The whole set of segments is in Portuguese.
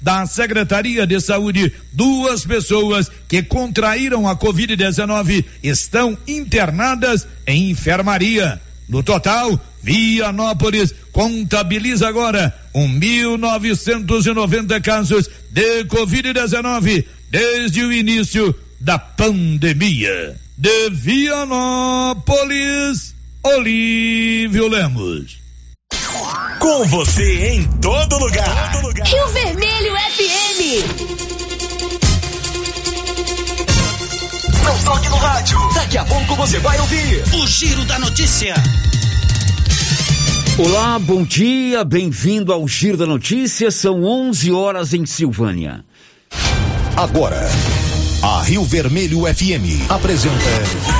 da Secretaria de Saúde, duas pessoas que contraíram a Covid-19 estão internadas em enfermaria. No total, Vianópolis contabiliza agora 1.990 casos de Covid-19 desde o início da pandemia. De Vianópolis, Olívio Lemos. Com você em todo lugar. Todo lugar. Rio Vermelho FM. Não toque no rádio. Daqui a pouco você vai ouvir o Giro da Notícia. Olá, bom dia, bem-vindo ao Giro da Notícia. São 11 horas em Silvânia. Agora, a Rio Vermelho FM apresenta.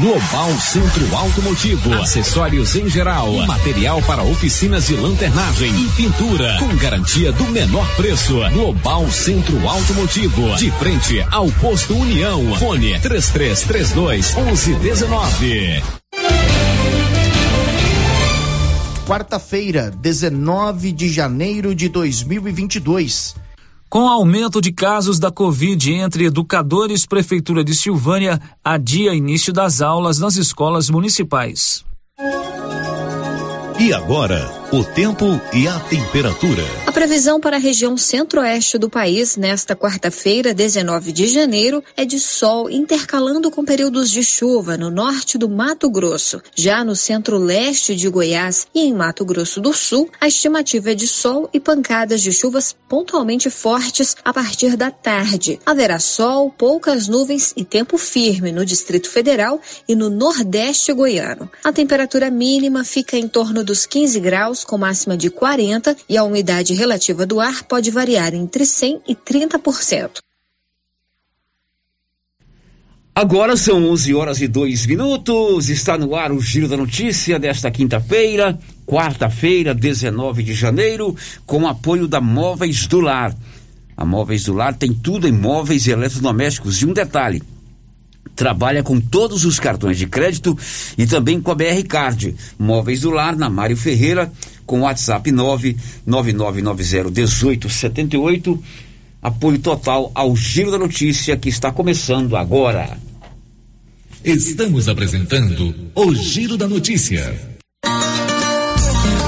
Global Centro Automotivo, acessórios em geral, material para oficinas de lanternagem e pintura, com garantia do menor preço. Global Centro Automotivo, de frente ao posto União. Fone 3332 1119. Quarta-feira, 19 de janeiro de 2022. Com aumento de casos da Covid entre educadores, Prefeitura de Silvânia adia início das aulas nas escolas municipais. E agora, o tempo e a temperatura. A previsão para a região centro-oeste do país nesta quarta-feira, 19 de janeiro, é de sol intercalando com períodos de chuva no norte do Mato Grosso. Já no centro-leste de Goiás e em Mato Grosso do Sul, a estimativa é de sol e pancadas de chuvas pontualmente fortes a partir da tarde. Haverá sol, poucas nuvens e tempo firme no Distrito Federal e no Nordeste goiano. A temperatura mínima fica em torno dos 15 graus, com máxima de 40, e a umidade relativa do ar pode variar entre 100 e 30%. Agora são 11 horas e 2 minutos. Está no ar o Giro da Notícia desta quinta-feira, quarta-feira, 19 de janeiro, com apoio da Móveis do Lar. A Móveis do Lar tem tudo em móveis e eletrodomésticos. E um detalhe: trabalha com todos os cartões de crédito e também com a BR Card. Móveis do Lar, na Mário Ferreira, com WhatsApp 999901878. Apoio total ao Giro da Notícia que está começando agora. Estamos apresentando o Giro da Notícia.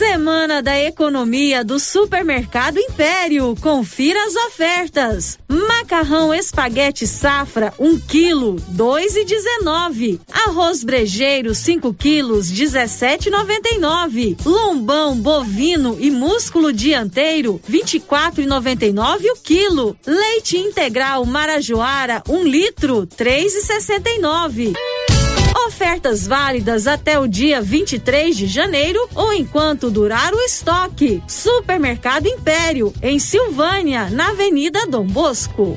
Semana da Economia do Supermercado Império. Confira as ofertas. Macarrão espaguete safra, 1 um quilo, dois e dezenove. Arroz brejeiro, 5 quilos, 17,99. Lombão bovino e músculo dianteiro, 24,99 o quilo. Leite integral Marajoara, 1 um litro, 3,69. Ofertas válidas até o dia 23 de janeiro ou enquanto durar o estoque. Supermercado Império, em Silvânia, na Avenida Dom Bosco.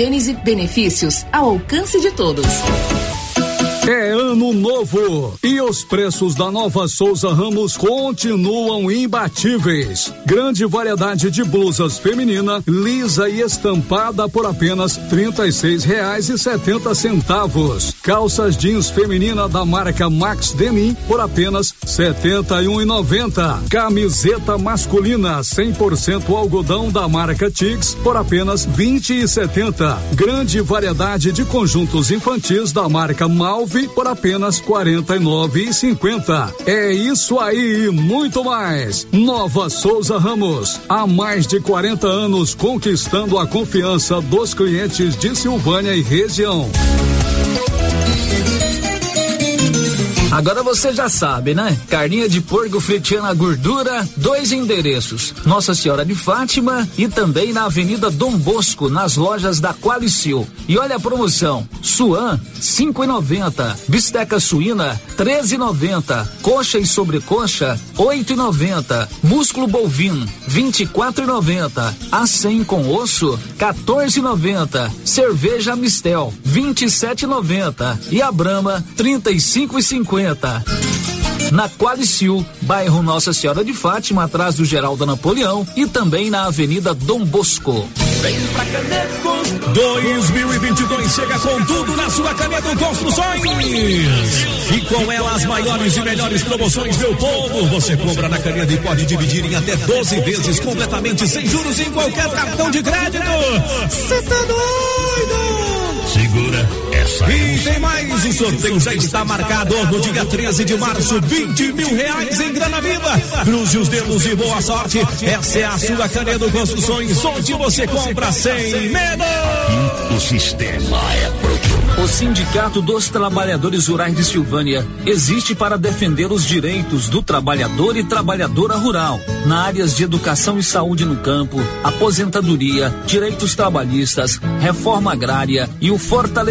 Gênese Benefícios ao alcance de todos. Ano novo. E os preços da nova Souza Ramos continuam imbatíveis. Grande variedade de blusas feminina, lisa e estampada por apenas e seis reais e setenta centavos. Calças jeans feminina da marca Max Denim por apenas setenta e um e noventa. Camiseta masculina 100% algodão da marca Tix por apenas vinte e setenta. Grande variedade de conjuntos infantis da marca Malve por apenas quarenta e nove e cinquenta. É isso aí e muito mais. Nova Souza Ramos, há mais de 40 anos conquistando a confiança dos clientes de Silvânia e região. Agora você já sabe, né? Carninha de porco fritinha na gordura, dois endereços: Nossa Senhora de Fátima e também na Avenida Dom Bosco, nas lojas da Qualicil. E olha a promoção: Suan, cinco e noventa, bisteca suína, treze e noventa, coxa e sobrecoxa, oito e noventa, músculo bovino, vinte e quatro e noventa, a cem com osso, 14 e noventa, cerveja Mistel, vinte e sete noventa. A Brama, trinta e cinco e cinquenta na Qualicil, bairro Nossa Senhora de Fátima, atrás do Geraldo Napoleão e também na Avenida Dom Bosco. Vem pra Caneco 2022 chega com tudo na sua Caneco Construções. E com ela as maiores e melhores promoções, meu povo. Você compra na Caneco e pode dividir em até 12 vezes completamente sem juros em qualquer cartão de crédito. Você tá doido? Segura essa. E tem mais, o sorteio já está marcado no dia 13 de março, 20 mil reais em grana viva. Cruze os dedos e boa sorte. Essa é a sua Canedo Construções, onde você compra sem medo. O sistema é pronto. O Sindicato dos Trabalhadores Rurais de Silvânia existe para defender os direitos do trabalhador e trabalhadora rural, na áreas de educação e saúde no campo, aposentadoria, direitos trabalhistas, reforma agrária e o fortalecimento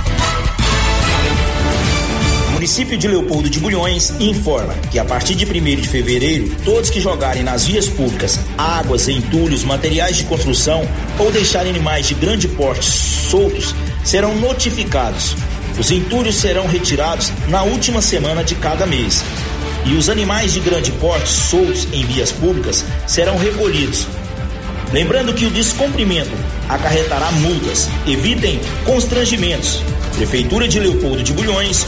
Município de Leopoldo de Bulhões informa que a partir de 1 de fevereiro, todos que jogarem nas vias públicas águas, entulhos, materiais de construção ou deixarem animais de grande porte soltos serão notificados. Os entulhos serão retirados na última semana de cada mês. E os animais de grande porte soltos em vias públicas serão recolhidos. Lembrando que o descumprimento acarretará multas. Evitem constrangimentos. Prefeitura de Leopoldo de Bulhões,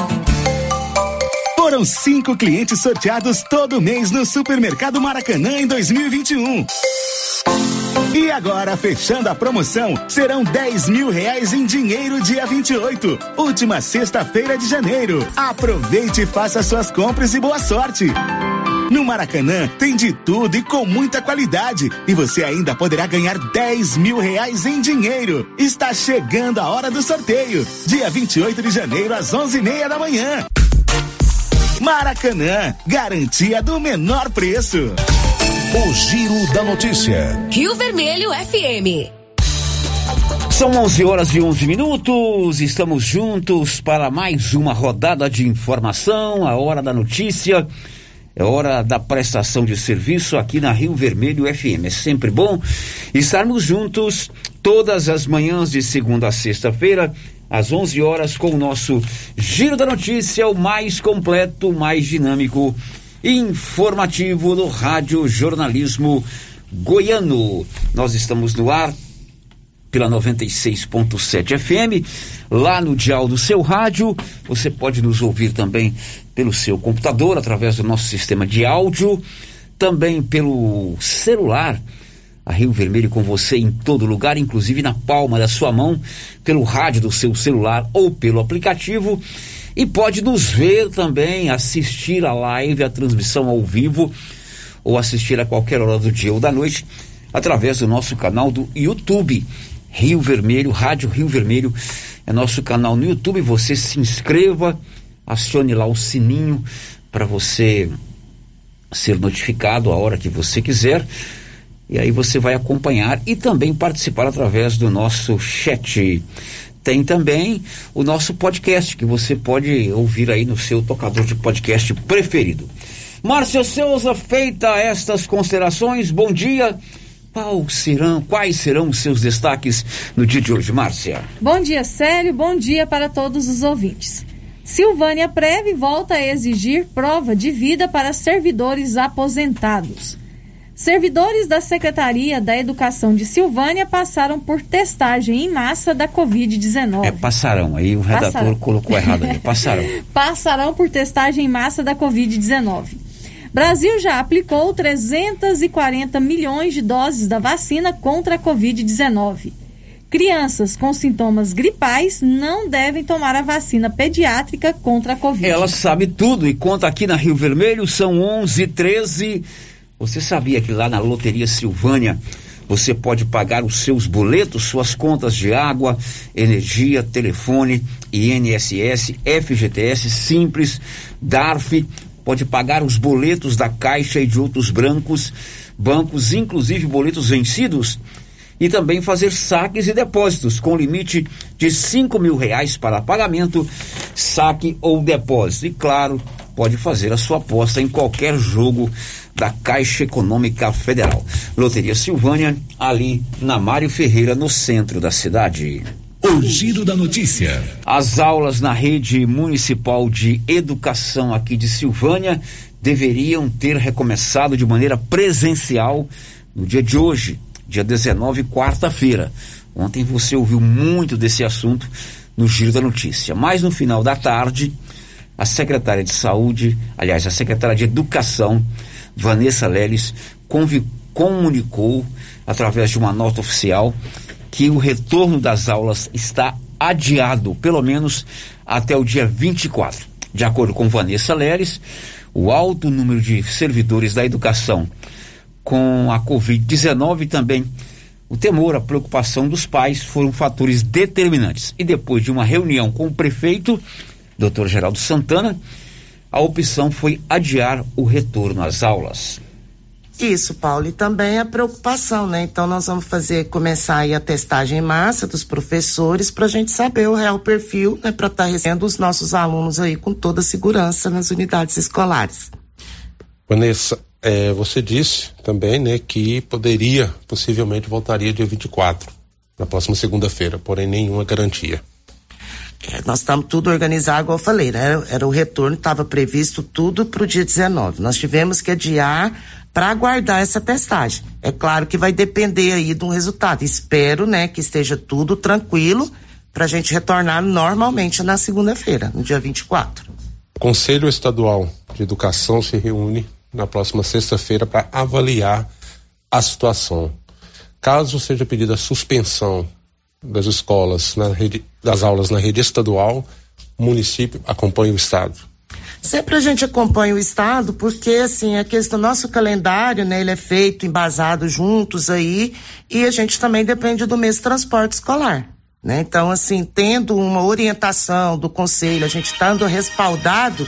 Foram cinco clientes sorteados todo mês no Supermercado Maracanã em 2021. E agora, fechando a promoção, serão 10 mil reais em dinheiro dia 28, última sexta-feira de janeiro. Aproveite e faça suas compras e boa sorte. No Maracanã tem de tudo e com muita qualidade. E você ainda poderá ganhar 10 mil reais em dinheiro. Está chegando a hora do sorteio. Dia 28 de janeiro, às 11 e meia da manhã. Maracanã, garantia do menor preço. O Giro da Notícia. Rio Vermelho FM. São 11 horas e 11 minutos. Estamos juntos para mais uma rodada de informação. A hora da notícia. É hora da prestação de serviço aqui na Rio Vermelho FM. É sempre bom estarmos juntos todas as manhãs de segunda a sexta-feira, às 11 horas, com o nosso Giro da Notícia, o mais completo, mais dinâmico informativo do Rádio Jornalismo Goiano. Nós estamos no ar pela 96.7 FM, lá no dial do seu rádio. Você pode nos ouvir também pelo seu computador, através do nosso sistema de áudio, também pelo celular. A Rio Vermelho com você em todo lugar, inclusive na palma da sua mão, pelo rádio do seu celular ou pelo aplicativo. E pode nos ver também, assistir a live, a transmissão ao vivo, ou assistir a qualquer hora do dia ou da noite, através do nosso canal do YouTube. Rio Vermelho, Rádio Rio Vermelho, é nosso canal no YouTube. Você se inscreva, acione lá o sininho para você ser notificado a hora que você quiser. E aí você vai acompanhar e também participar através do nosso chat. Tem também o nosso podcast que você pode ouvir aí no seu tocador de podcast preferido. Márcia Souza, feita estas considerações, bom dia. Qual serão, quais serão os seus destaques no dia de hoje, Márcia? Bom dia, Célio. Bom dia para todos os ouvintes. Silvânia Preve volta a exigir prova de vida para servidores aposentados. Servidores da Secretaria da Educação de Silvânia passaram por testagem em massa da Covid-19. É passarão, aí o redator passarão. colocou errado aí, passarão. passarão por testagem em massa da Covid-19. Brasil já aplicou 340 milhões de doses da vacina contra a Covid-19. Crianças com sintomas gripais não devem tomar a vacina pediátrica contra a Covid. Ela sabe tudo e conta aqui na Rio Vermelho, são 11 13 Você sabia que lá na Loteria Silvânia você pode pagar os seus boletos, suas contas de água, energia, telefone, INSS, FGTS, Simples, DARF, pode pagar os boletos da Caixa e de outros brancos, bancos, inclusive boletos vencidos, e também fazer saques e depósitos com limite de cinco mil reais para pagamento, saque ou depósito. E claro, pode fazer a sua aposta em qualquer jogo da Caixa Econômica Federal. Loteria Silvânia, ali na Mário Ferreira, no centro da cidade. O giro da notícia. As aulas na rede municipal de educação aqui de Silvânia deveriam ter recomeçado de maneira presencial no dia de hoje, dia 19, quarta-feira. Ontem você ouviu muito desse assunto no giro da notícia. Mas no final da tarde, a secretária de Saúde, aliás, a secretária de Educação, Vanessa Leles, comunicou, através de uma nota oficial, que o retorno das aulas está adiado, pelo menos até o dia 24. De acordo com Vanessa Leles, o alto número de servidores da educação com a Covid-19 também o temor, a preocupação dos pais foram fatores determinantes. E depois de uma reunião com o prefeito, Dr. Geraldo Santana, a opção foi adiar o retorno às aulas. Isso, Paulo, e também a preocupação, né? Então nós vamos fazer, começar aí a testagem em massa dos professores para a gente saber o real perfil, né? Para estar tá recebendo os nossos alunos aí com toda a segurança nas unidades escolares. Vanessa, é, você disse também, né, que poderia, possivelmente voltaria dia 24, na próxima segunda-feira, porém nenhuma garantia. Nós estamos tudo organizado, igual eu falei, né? Era, era o retorno, estava previsto tudo para o dia 19. Nós tivemos que adiar para aguardar essa testagem. É claro que vai depender aí um resultado. Espero, né, que esteja tudo tranquilo para a gente retornar normalmente na segunda-feira, no dia 24. O Conselho Estadual de Educação se reúne na próxima sexta-feira para avaliar a situação. Caso seja pedida suspensão das escolas, na rede, das aulas na rede estadual, município acompanha o Estado. Sempre a gente acompanha o Estado, porque assim, a questão do nosso calendário, né, ele é feito, embasado juntos aí, e a gente também depende do mesmo transporte escolar. Né? Então, assim, tendo uma orientação do conselho, a gente estando respaldado,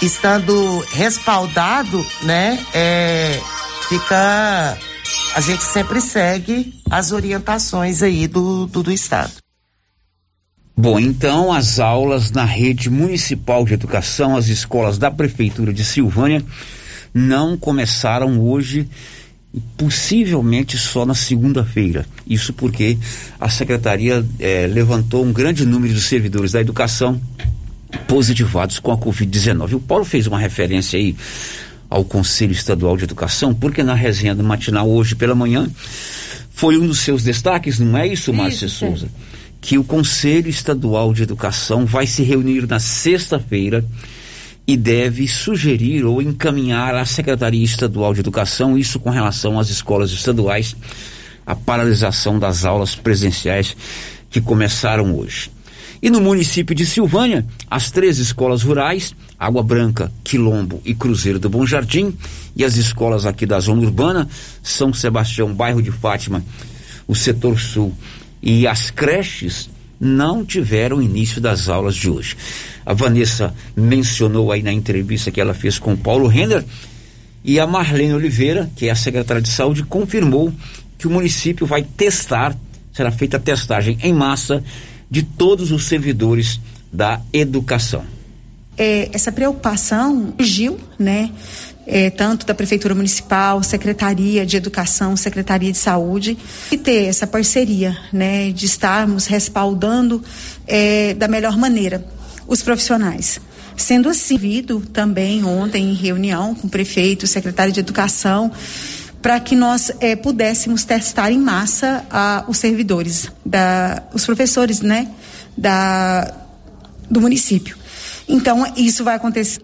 estando respaldado, né, é, fica a gente sempre segue as orientações aí do, do, do Estado. Bom, então as aulas na rede municipal de educação, as escolas da Prefeitura de Silvânia, não começaram hoje, possivelmente só na segunda-feira. Isso porque a Secretaria eh, levantou um grande número de servidores da educação positivados com a Covid-19. O Paulo fez uma referência aí ao Conselho Estadual de Educação, porque na resenha do matinal hoje pela manhã foi um dos seus destaques, não é isso, Márcia Souza? Que o Conselho Estadual de Educação vai se reunir na sexta-feira e deve sugerir ou encaminhar à Secretaria Estadual de Educação, isso com relação às escolas estaduais, a paralisação das aulas presenciais que começaram hoje. E no município de Silvânia, as três escolas rurais, Água Branca, Quilombo e Cruzeiro do Bom Jardim, e as escolas aqui da zona urbana, São Sebastião, bairro de Fátima, o setor sul e as creches, não tiveram início das aulas de hoje. A Vanessa mencionou aí na entrevista que ela fez com o Paulo Renner, e a Marlene Oliveira, que é a secretária de saúde, confirmou que o município vai testar, será feita a testagem em massa de todos os servidores da educação. É, essa preocupação surgiu, né? É, tanto da Prefeitura Municipal, Secretaria de Educação, Secretaria de Saúde, e ter essa parceria, né, de estarmos respaldando é, da melhor maneira os profissionais. Sendo assim, vindo também ontem em reunião com o prefeito, secretário de Educação, para que nós é, pudéssemos testar em massa a, os servidores, da, os professores, né, da, do município. Então, isso vai acontecer.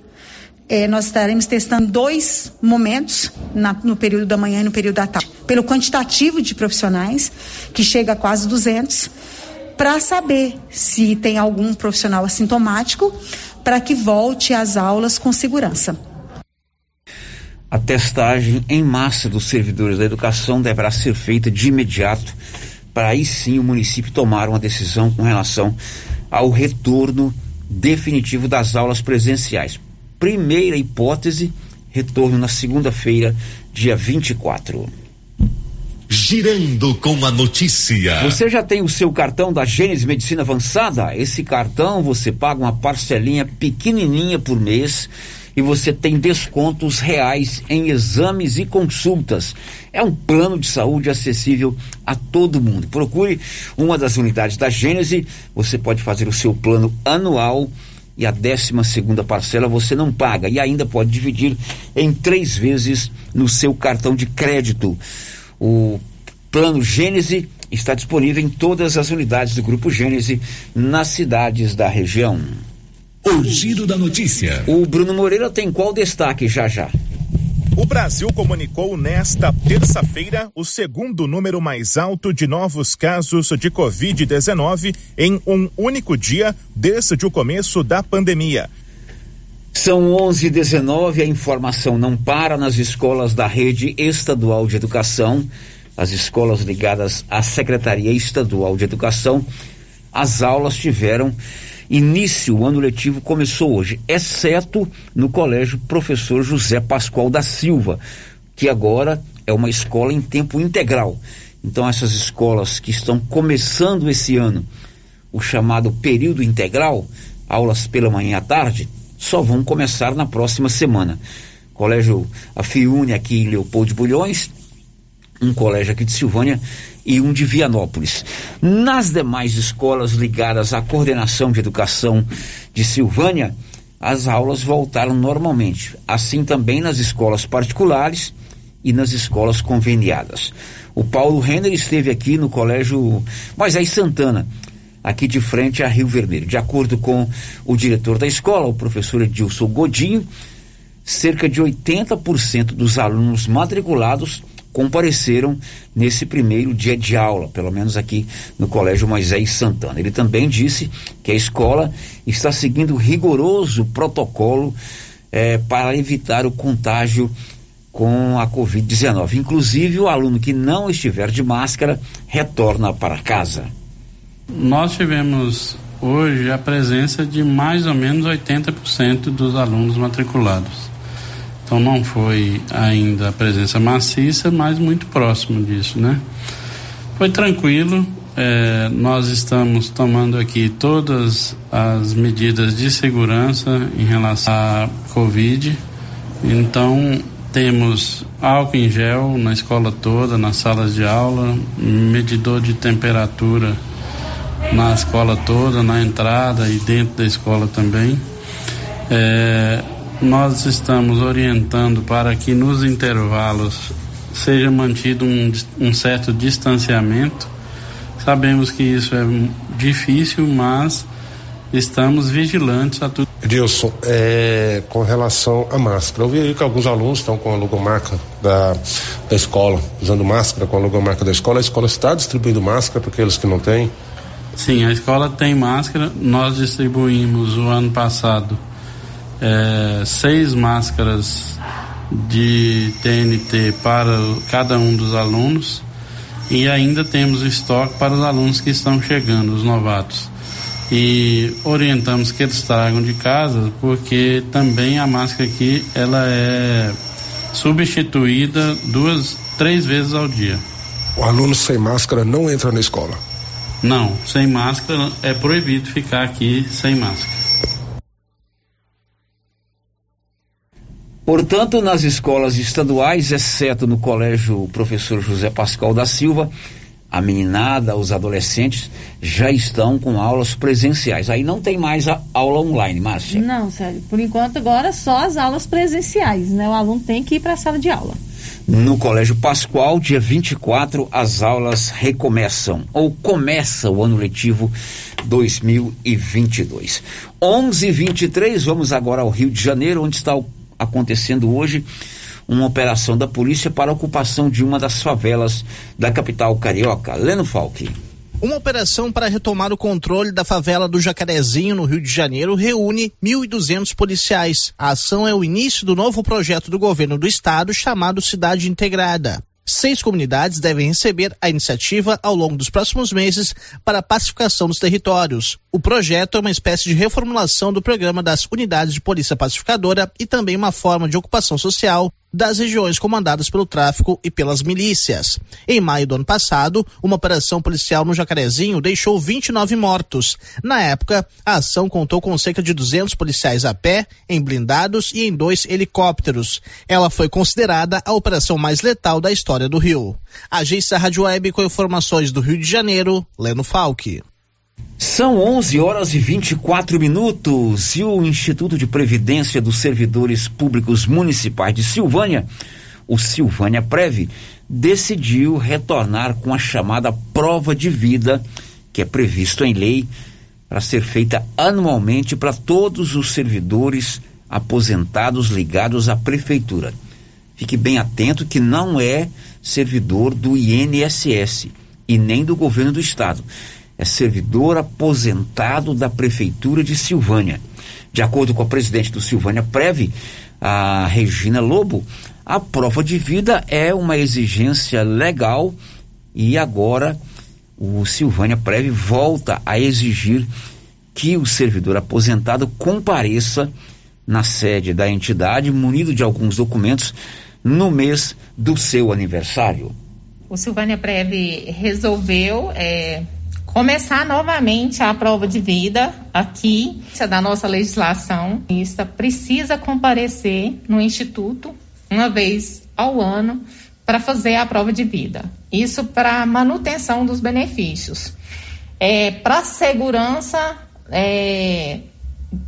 É, nós estaremos testando dois momentos na, no período da manhã e no período da tarde, pelo quantitativo de profissionais, que chega a quase 200, para saber se tem algum profissional assintomático, para que volte às aulas com segurança. A testagem em massa dos servidores da educação deverá ser feita de imediato, para aí sim o município tomar uma decisão com relação ao retorno definitivo das aulas presenciais. Primeira hipótese, retorno na segunda-feira, dia 24. Girando com a notícia. Você já tem o seu cartão da Gênesis Medicina Avançada? Esse cartão você paga uma parcelinha pequenininha por mês e você tem descontos reais em exames e consultas. É um plano de saúde acessível a todo mundo. Procure uma das unidades da Gênese, você pode fazer o seu plano anual e a décima segunda parcela você não paga e ainda pode dividir em três vezes no seu cartão de crédito. O plano Gênese está disponível em todas as unidades do Grupo Gênese nas cidades da região. O giro da notícia. O Bruno Moreira tem qual destaque já já? O Brasil comunicou nesta terça-feira o segundo número mais alto de novos casos de Covid-19 em um único dia desde o começo da pandemia. São 11:19. A informação não para nas escolas da rede estadual de educação, as escolas ligadas à Secretaria Estadual de Educação. As aulas tiveram início, o ano letivo começou hoje, exceto no Colégio Professor José Pascoal da Silva, que agora é uma escola em tempo integral. Então, essas escolas que estão começando esse ano, o chamado período integral, aulas pela manhã e à tarde, só vão começar na próxima semana. Colégio a Fiune aqui em Leopoldo de Bulhões, um colégio aqui de Silvânia e um de Vianópolis. Nas demais escolas ligadas à coordenação de educação de Silvânia, as aulas voltaram normalmente. Assim também nas escolas particulares e nas escolas conveniadas. O Paulo Renner esteve aqui no colégio Moisés Santana, aqui de frente a Rio Vermelho. De acordo com o diretor da escola, o professor Edilson Godinho, cerca de 80% dos alunos matriculados compareceram nesse primeiro dia de aula, pelo menos aqui no Colégio Moisés Santana. Ele também disse que a escola está seguindo rigoroso protocolo eh, para evitar o contágio com a Covid-19. Inclusive, o aluno que não estiver de máscara retorna para casa. Nós tivemos hoje a presença de mais ou menos 80% dos alunos matriculados. Então não foi ainda a presença maciça, mas muito próximo disso, né? Foi tranquilo, é, nós estamos tomando aqui todas as medidas de segurança em relação à Covid. Então temos álcool em gel na escola toda, nas salas de aula, medidor de temperatura na escola toda, na entrada e dentro da escola também. É, nós estamos orientando para que nos intervalos seja mantido um, um certo distanciamento. Sabemos que isso é difícil, mas estamos vigilantes a tudo. Edilson, é, com relação à máscara, eu vi aí que alguns alunos estão com a logomarca da, da escola, usando máscara com a logomarca da escola. A escola está distribuindo máscara para aqueles que não têm? Sim, a escola tem máscara. Nós distribuímos o ano passado é, seis máscaras de TNT para cada um dos alunos e ainda temos estoque para os alunos que estão chegando, os novatos. E orientamos que eles tragam de casa, porque também a máscara aqui ela é substituída duas, três vezes ao dia. O aluno sem máscara não entra na escola? Não, sem máscara é proibido ficar aqui sem máscara. Portanto, nas escolas estaduais, exceto no colégio Professor José Pascal da Silva, a meninada, os adolescentes já estão com aulas presenciais. Aí não tem mais a aula online, Márcia. Não, sério. Por enquanto, agora só as aulas presenciais, né? O aluno tem que ir para a sala de aula. No Colégio Pascoal, dia 24, as aulas recomeçam, ou começa o ano letivo 2022. 11:23 vamos agora ao Rio de Janeiro, onde está o acontecendo hoje uma operação da polícia para ocupação de uma das favelas da capital carioca. Leno Falque. Uma operação para retomar o controle da favela do Jacarezinho, no Rio de Janeiro, reúne 1.200 policiais. A ação é o início do novo projeto do governo do estado chamado Cidade Integrada. Seis comunidades devem receber a iniciativa ao longo dos próximos meses para a pacificação dos territórios. O projeto é uma espécie de reformulação do programa das unidades de polícia pacificadora e também uma forma de ocupação social das regiões comandadas pelo tráfico e pelas milícias. Em maio do ano passado, uma operação policial no Jacarezinho deixou 29 mortos. Na época, a ação contou com cerca de 200 policiais a pé, em blindados e em dois helicópteros. Ela foi considerada a operação mais letal da história do Rio. Agência Rádio Web com informações do Rio de Janeiro, Leno Falque. São 11 horas e 24 minutos e o Instituto de Previdência dos Servidores Públicos Municipais de Silvânia, o Silvânia Prev, decidiu retornar com a chamada prova de vida, que é previsto em lei para ser feita anualmente para todos os servidores aposentados ligados à prefeitura. Fique bem atento que não é servidor do INSS e nem do governo do estado. É servidor aposentado da prefeitura de Silvânia. De acordo com a presidente do Silvânia Preve, a Regina Lobo, a prova de vida é uma exigência legal e agora o Silvânia Preve volta a exigir que o servidor aposentado compareça na sede da entidade munido de alguns documentos no mês do seu aniversário. O Silvânia Preve resolveu é, começar novamente a prova de vida aqui da nossa legislação. Isso precisa comparecer no instituto uma vez ao ano para fazer a prova de vida. Isso para manutenção dos benefícios. É, para segurança é,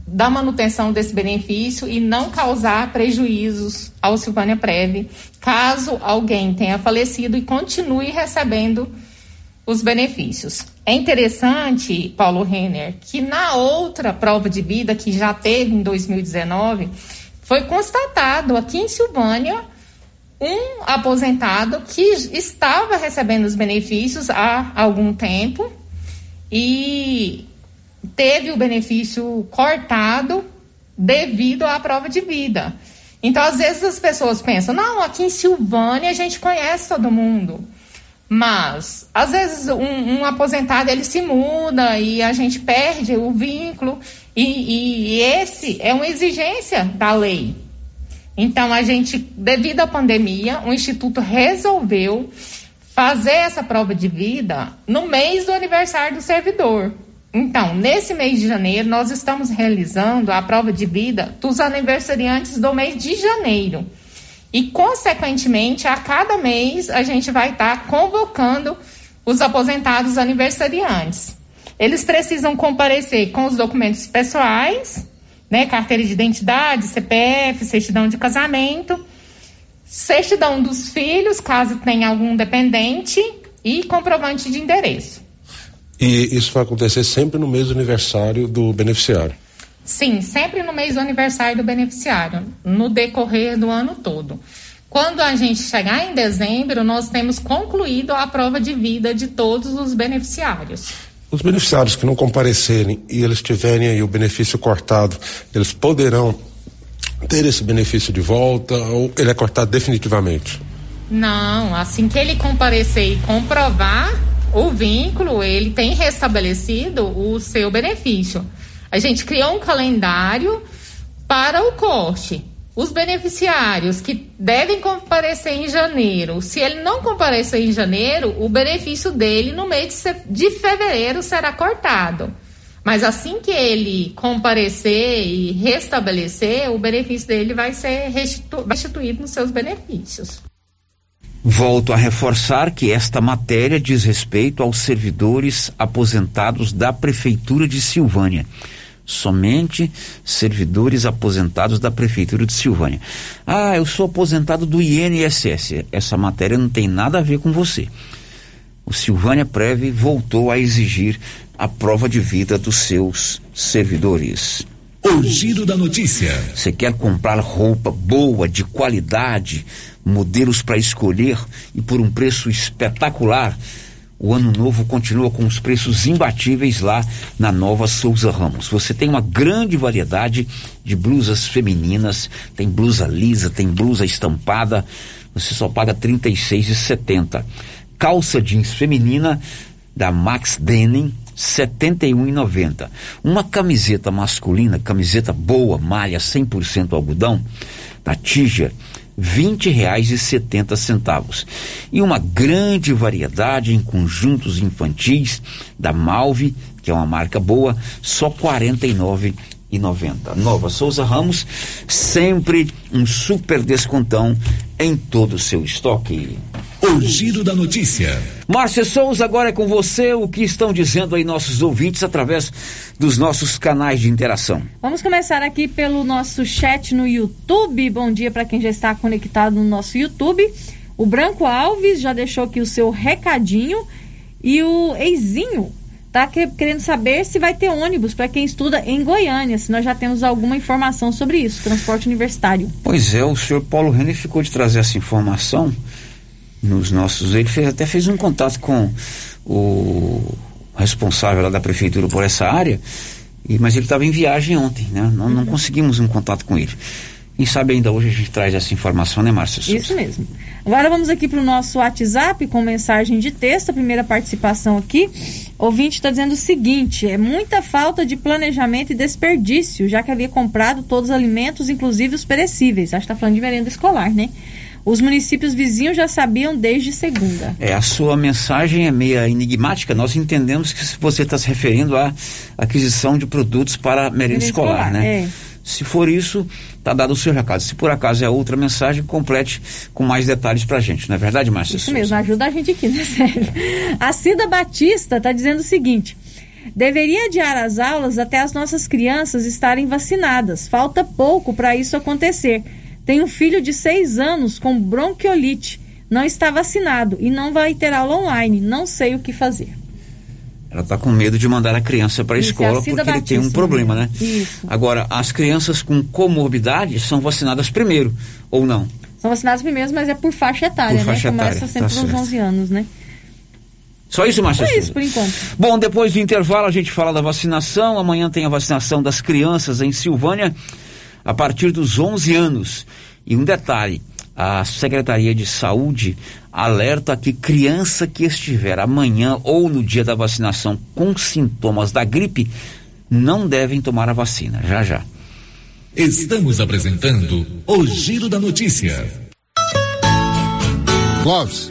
da manutenção desse benefício e não causar prejuízos ao Silvânia Preve, caso alguém tenha falecido e continue recebendo os benefícios. É interessante, Paulo Renner, que na outra prova de vida que já teve em 2019, foi constatado aqui em Silvânia um aposentado que estava recebendo os benefícios há algum tempo e teve o benefício cortado devido à prova de vida. Então, às vezes as pessoas pensam, não, aqui em Silvânia a gente conhece todo mundo. Mas, às vezes, um, um aposentado ele se muda e a gente perde o vínculo, e, e, e esse é uma exigência da lei. Então, a gente, devido à pandemia, o Instituto resolveu fazer essa prova de vida no mês do aniversário do servidor. Então, nesse mês de janeiro, nós estamos realizando a prova de vida dos aniversariantes do mês de janeiro. E, consequentemente, a cada mês, a gente vai estar tá convocando os aposentados aniversariantes. Eles precisam comparecer com os documentos pessoais, né, carteira de identidade, CPF, certidão de casamento, certidão dos filhos, caso tenha algum dependente, e comprovante de endereço. E isso vai acontecer sempre no mês do aniversário do beneficiário? Sim, sempre no mês do aniversário do beneficiário, no decorrer do ano todo. Quando a gente chegar em dezembro, nós temos concluído a prova de vida de todos os beneficiários. Os beneficiários que não comparecerem e eles tiverem aí o benefício cortado, eles poderão ter esse benefício de volta ou ele é cortado definitivamente? Não, assim que ele comparecer e comprovar o vínculo, ele tem restabelecido o seu benefício. A gente criou um calendário para o corte os beneficiários que devem comparecer em janeiro, se ele não comparecer em janeiro, o benefício dele no mês de fevereiro será cortado. Mas assim que ele comparecer e restabelecer, o benefício dele vai ser restitu restituído nos seus benefícios. Volto a reforçar que esta matéria diz respeito aos servidores aposentados da Prefeitura de Silvânia somente servidores aposentados da Prefeitura de Silvânia. Ah, eu sou aposentado do INSS. Essa matéria não tem nada a ver com você. O Silvânia Preve voltou a exigir a prova de vida dos seus servidores. O giro da notícia. Você quer comprar roupa boa, de qualidade, modelos para escolher e por um preço espetacular? O ano novo continua com os preços imbatíveis lá na Nova Souza Ramos. Você tem uma grande variedade de blusas femininas, tem blusa lisa, tem blusa estampada, você só paga R$ 36,70. Calça jeans feminina da Max Denim, R$ 71,90. Uma camiseta masculina, camiseta boa, malha 100% algodão, da Tija, vinte reais e setenta centavos. E uma grande variedade em conjuntos infantis da Malve que é uma marca boa só quarenta e nove e noventa Nova Souza Ramos sempre um super descontão em todo o seu estoque o giro da notícia. Márcia Souza, agora é com você. O que estão dizendo aí nossos ouvintes através dos nossos canais de interação? Vamos começar aqui pelo nosso chat no YouTube. Bom dia para quem já está conectado no nosso YouTube. O Branco Alves já deixou aqui o seu recadinho. E o Eizinho está que, querendo saber se vai ter ônibus para quem estuda em Goiânia, se nós já temos alguma informação sobre isso, transporte universitário. Pois é, o senhor Paulo Renner ficou de trazer essa informação nos nossos. Ele fez, até fez um contato com o responsável lá da prefeitura por essa área, e, mas ele estava em viagem ontem, né? Não, não conseguimos um contato com ele. Quem sabe ainda hoje a gente traz essa informação, né, Márcia? Isso mesmo. Agora vamos aqui para o nosso WhatsApp com mensagem de texto, a primeira participação aqui. O ouvinte está dizendo o seguinte: é muita falta de planejamento e desperdício, já que havia comprado todos os alimentos, inclusive os perecíveis. Acho que está falando de merenda escolar, né? Os municípios vizinhos já sabiam desde segunda. É, a sua mensagem é meia enigmática. Nós entendemos que você está se referindo à aquisição de produtos para merenda, merenda escolar, escolar, né? É. Se for isso, está dado o seu recado. Se por acaso é outra mensagem, complete com mais detalhes para a gente. Não é verdade, Márcia? Isso mesmo, ajuda a gente aqui, né, Sério? A Cida Batista está dizendo o seguinte. Deveria adiar as aulas até as nossas crianças estarem vacinadas. Falta pouco para isso acontecer. Tenho um filho de seis anos com bronquiolite. Não está vacinado e não vai ter aula online. Não sei o que fazer. Ela está com medo de mandar a criança para a escola porque Batista, ele tem um problema, né? Isso. Agora, as crianças com comorbidade são vacinadas primeiro, ou não? São vacinadas primeiro, mas é por faixa etária, por faixa né? Etária, Começa sempre tá nos 11 anos, né? Só isso, Márcia? Só isso, por enquanto. Bom, depois do intervalo a gente fala da vacinação. Amanhã tem a vacinação das crianças em Silvânia a partir dos 11 anos. E um detalhe, a Secretaria de Saúde alerta que criança que estiver amanhã ou no dia da vacinação com sintomas da gripe não devem tomar a vacina. Já já. Estamos apresentando o Giro da Notícia. Clóvis,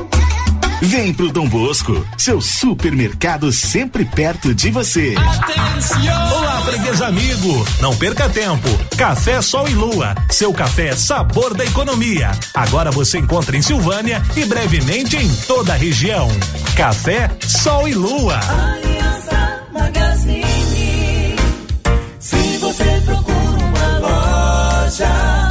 Vem pro Dom Bosco, seu supermercado sempre perto de você. Atenção! Olá, freguês amigo, não perca tempo. Café Sol e Lua, seu café sabor da economia. Agora você encontra em Silvânia e brevemente em toda a região. Café Sol e Lua. Aliança Magazine. Se você procura uma loja,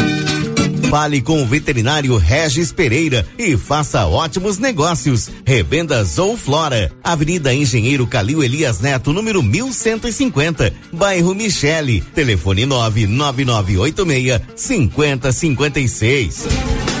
Fale com o veterinário Regis Pereira e faça ótimos negócios. Revendas ou Flora, Avenida Engenheiro Calil Elias Neto, número 1150, bairro Michele. Telefone 99986 5056.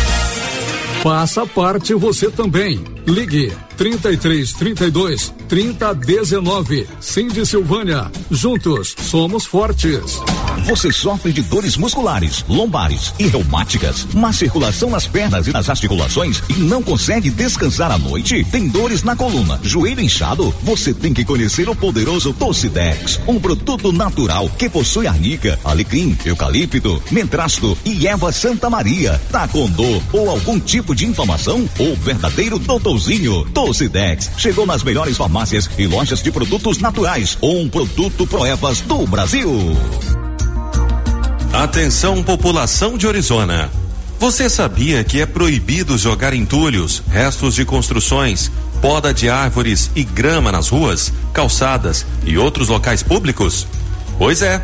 Faça parte você também. Ligue 33 32 30 19. Cindy Silvânia. Juntos somos fortes. Você sofre de dores musculares, lombares e reumáticas, má circulação nas pernas e nas articulações e não consegue descansar à noite? Tem dores na coluna, joelho inchado? Você tem que conhecer o poderoso Tocidex, um produto natural que possui arnica, alecrim, eucalipto, mentrasto e erva Santa Maria. Com dor ou algum tipo de inflamação? O verdadeiro doutorzinho Tocidex chegou nas melhores farmácias e lojas de produtos naturais. Um produto Proevas do Brasil. Atenção população de Orizona. Você sabia que é proibido jogar entulhos, restos de construções, poda de árvores e grama nas ruas, calçadas e outros locais públicos? Pois é,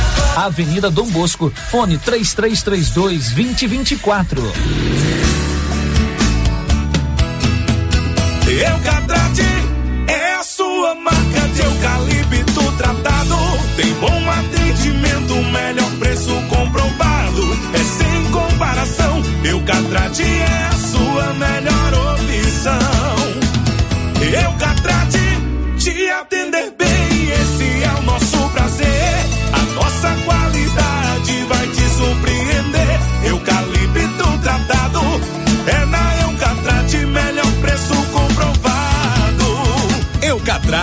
Avenida Dom Bosco, fone 3332 2024. Eucatrate é a sua marca de eucalipto tratado. Tem bom atendimento, melhor preço comprovado. É sem comparação. Eucatrate é a sua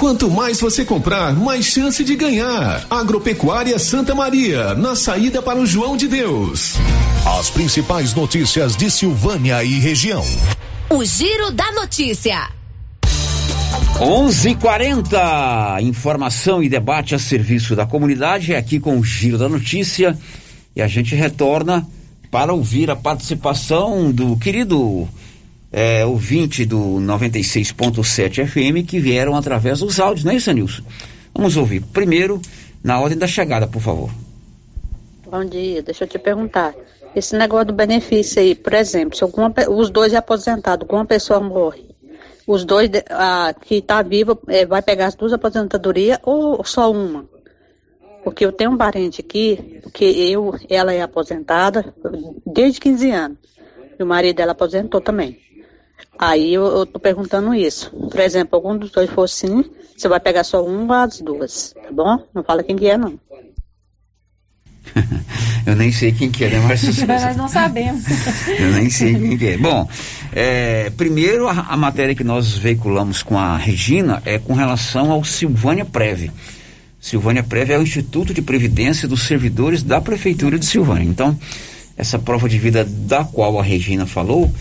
Quanto mais você comprar, mais chance de ganhar. Agropecuária Santa Maria, na saída para o João de Deus. As principais notícias de Silvânia e região. O Giro da Notícia. 11:40 Informação e debate a serviço da comunidade é aqui com o Giro da Notícia e a gente retorna para ouvir a participação do querido é, ouvinte do 96.7 FM que vieram através dos áudios, não é isso, Nilson? Vamos ouvir primeiro na ordem da chegada, por favor. Bom dia, deixa eu te perguntar. Esse negócio do benefício aí, por exemplo, se alguma, os dois é aposentado, alguma pessoa morre, os dois a, que está vivo é, vai pegar as duas aposentadorias ou só uma? Porque eu tenho um parente aqui, que eu, ela é aposentada desde 15 anos. E o marido dela aposentou também. Aí eu, eu tô perguntando isso. Por exemplo, algum dos dois for sim, você vai pegar só uma ou as duas, tá bom? Não fala quem que é, não. Eu nem sei quem que é, né, Marcia? Nós não sabemos. Eu nem sei quem que é. Bom, é, primeiro a, a, matéria que nós veiculamos com a Regina é com relação ao Silvânia Preve. Silvânia Preve é o Instituto de Previdência dos Servidores da Prefeitura de Silvânia. Então, essa prova de vida da qual a Regina falou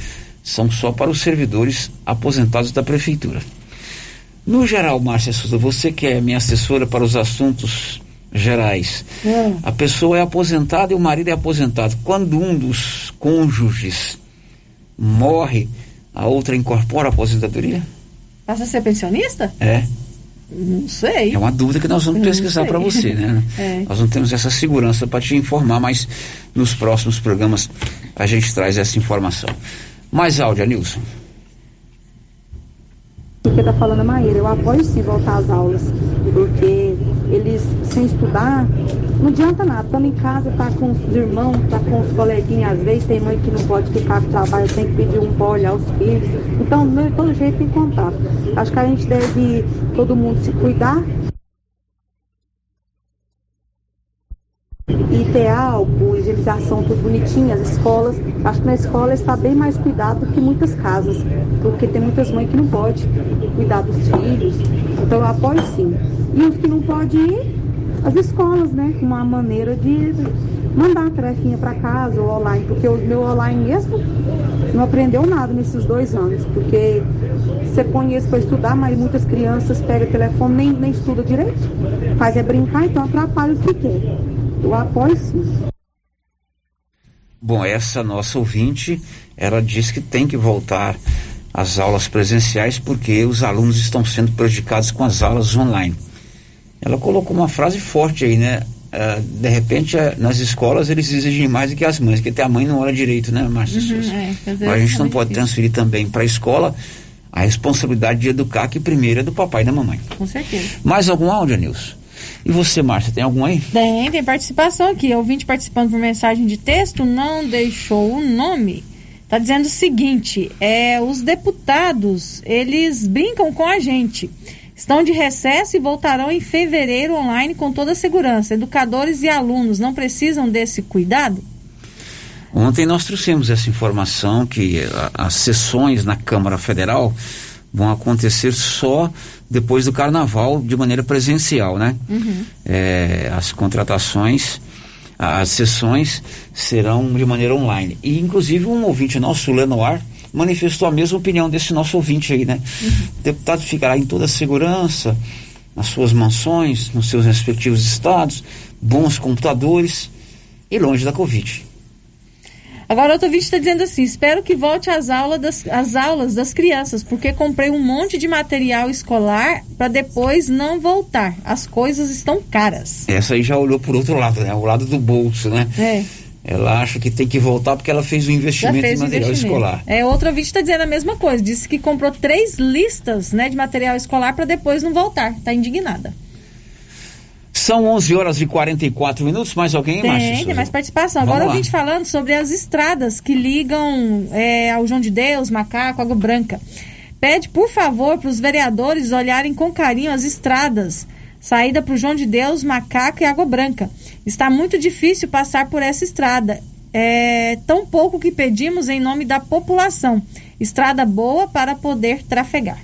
são só para os servidores aposentados da Prefeitura. No geral, Márcia Souza, você que é minha assessora para os assuntos gerais. É. A pessoa é aposentada e o marido é aposentado. Quando um dos cônjuges morre, a outra incorpora a aposentadoria? Passa a ser pensionista? É. Não sei. É uma dúvida que nós vamos pesquisar para você, né? É. Nós não temos essa segurança para te informar, mas nos próximos programas a gente traz essa informação. Mais áudio, Nilson. Que está falando a Maíra, eu apoio sim voltar às aulas, porque eles, sem estudar, não adianta nada. Estamos em casa, tá com os irmãos, tá com os coleguinhas, às vezes tem mãe que não pode ficar com trabalho, tem que pedir um para olhar os filhos. Então, de todo jeito tem contato. Acho que a gente deve, todo mundo, se cuidar e ter álcool, higienização, tudo bonitinho, as escolas. Acho que na escola está bem mais cuidado do que muitas casas, porque tem muitas mães que não podem cuidar dos filhos. Então eu apoio sim. E os que não podem ir, as escolas, né? Uma maneira de mandar a tarefinha para casa ou online, porque o meu online mesmo não aprendeu nada nesses dois anos, porque você põe isso para estudar, mas muitas crianças pegam o telefone nem, nem estuda direito, faz é brincar, então atrapalha o que quer. Eu apoio sim. Bom, essa nossa ouvinte, ela diz que tem que voltar às aulas presenciais porque os alunos estão sendo prejudicados com as aulas online. Ela colocou uma frase forte aí, né? Uh, de repente, uh, nas escolas eles exigem mais do que as mães, porque até a mãe não olha direito, né, Márcia? Uhum, é, Mas a gente não pode transferir também para a escola a responsabilidade de educar, que primeiro é do papai e da mamãe. Com certeza. Mais algum áudio, Nilson? E você, Márcia, tem algum aí? Tem, tem participação aqui. Ouvinte participando por mensagem de texto não deixou o nome. Está dizendo o seguinte: é, os deputados eles brincam com a gente. Estão de recesso e voltarão em fevereiro online com toda a segurança. Educadores e alunos não precisam desse cuidado? Ontem nós trouxemos essa informação que a, as sessões na Câmara Federal vão acontecer só depois do carnaval de maneira presencial, né? Uhum. É, as contratações, as sessões serão de maneira online. E inclusive um ouvinte nosso, o Lenoir, manifestou a mesma opinião desse nosso ouvinte aí, né? Uhum. O deputado ficará em toda a segurança, nas suas mansões, nos seus respectivos estados, bons computadores e longe da Covid. Agora outro vídeo está dizendo assim: espero que volte às aulas das, às aulas das crianças, porque comprei um monte de material escolar para depois não voltar. As coisas estão caras. Essa aí já olhou por outro lado, né? O lado do bolso, né? É. Ela acha que tem que voltar porque ela fez um investimento fez em material investimento. escolar. É, outro vídeo está dizendo a mesma coisa. Disse que comprou três listas né, de material escolar para depois não voltar. Está indignada. São 11 horas e 44 minutos. Mais alguém, Tem, Márcia? tem mais participação. Vamos Agora lá. a gente falando sobre as estradas que ligam é, ao João de Deus, Macaco, Água Branca. Pede, por favor, para os vereadores olharem com carinho as estradas. Saída para o João de Deus, Macaco e Água Branca. Está muito difícil passar por essa estrada. É tão pouco que pedimos em nome da população. Estrada boa para poder trafegar.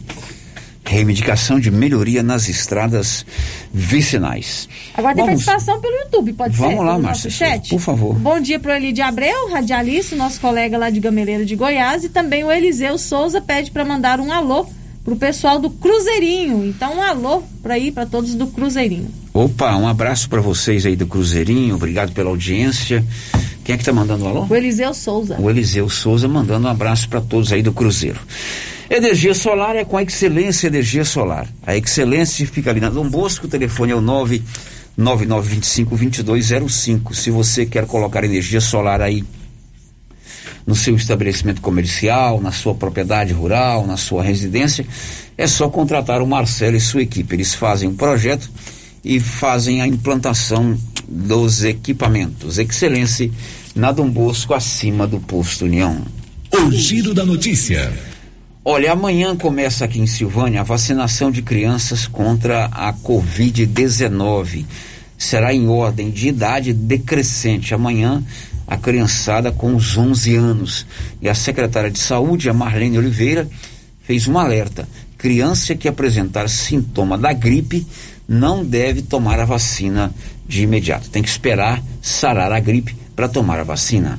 Reivindicação de melhoria nas estradas vicinais. Agora tem Vamos- participação pelo YouTube, pode ser? Vamos lá, Márcia, chat? por favor. Bom dia para o Eli de Abreu, radialista, nosso colega lá de Gameleira de Goiás, e também o Eliseu Souza pede para mandar um alô pro pessoal do Cruzeirinho. Então, um alô para ir para todos do Cruzeirinho. Opa, um abraço para vocês aí do Cruzeirinho. Obrigado pela audiência. Quem é que tá mandando um alô? O Eliseu Souza. O Eliseu Souza mandando um abraço para todos aí do Cruzeiro. Energia solar é com a Excelência Energia Solar. A Excelência fica ali na Dom Bosco, o telefone é o 99925-2205. Se você quer colocar energia solar aí no seu estabelecimento comercial, na sua propriedade rural, na sua residência, é só contratar o Marcelo e sua equipe. Eles fazem um projeto e fazem a implantação dos equipamentos. Excelência na Dom Bosco, acima do posto União. O giro da notícia. Olha, amanhã começa aqui em Silvânia a vacinação de crianças contra a Covid-19. Será em ordem de idade decrescente. Amanhã, a criançada com os 11 anos. E a secretária de Saúde, a Marlene Oliveira, fez um alerta. Criança que apresentar sintoma da gripe não deve tomar a vacina de imediato. Tem que esperar sarar a gripe para tomar a vacina.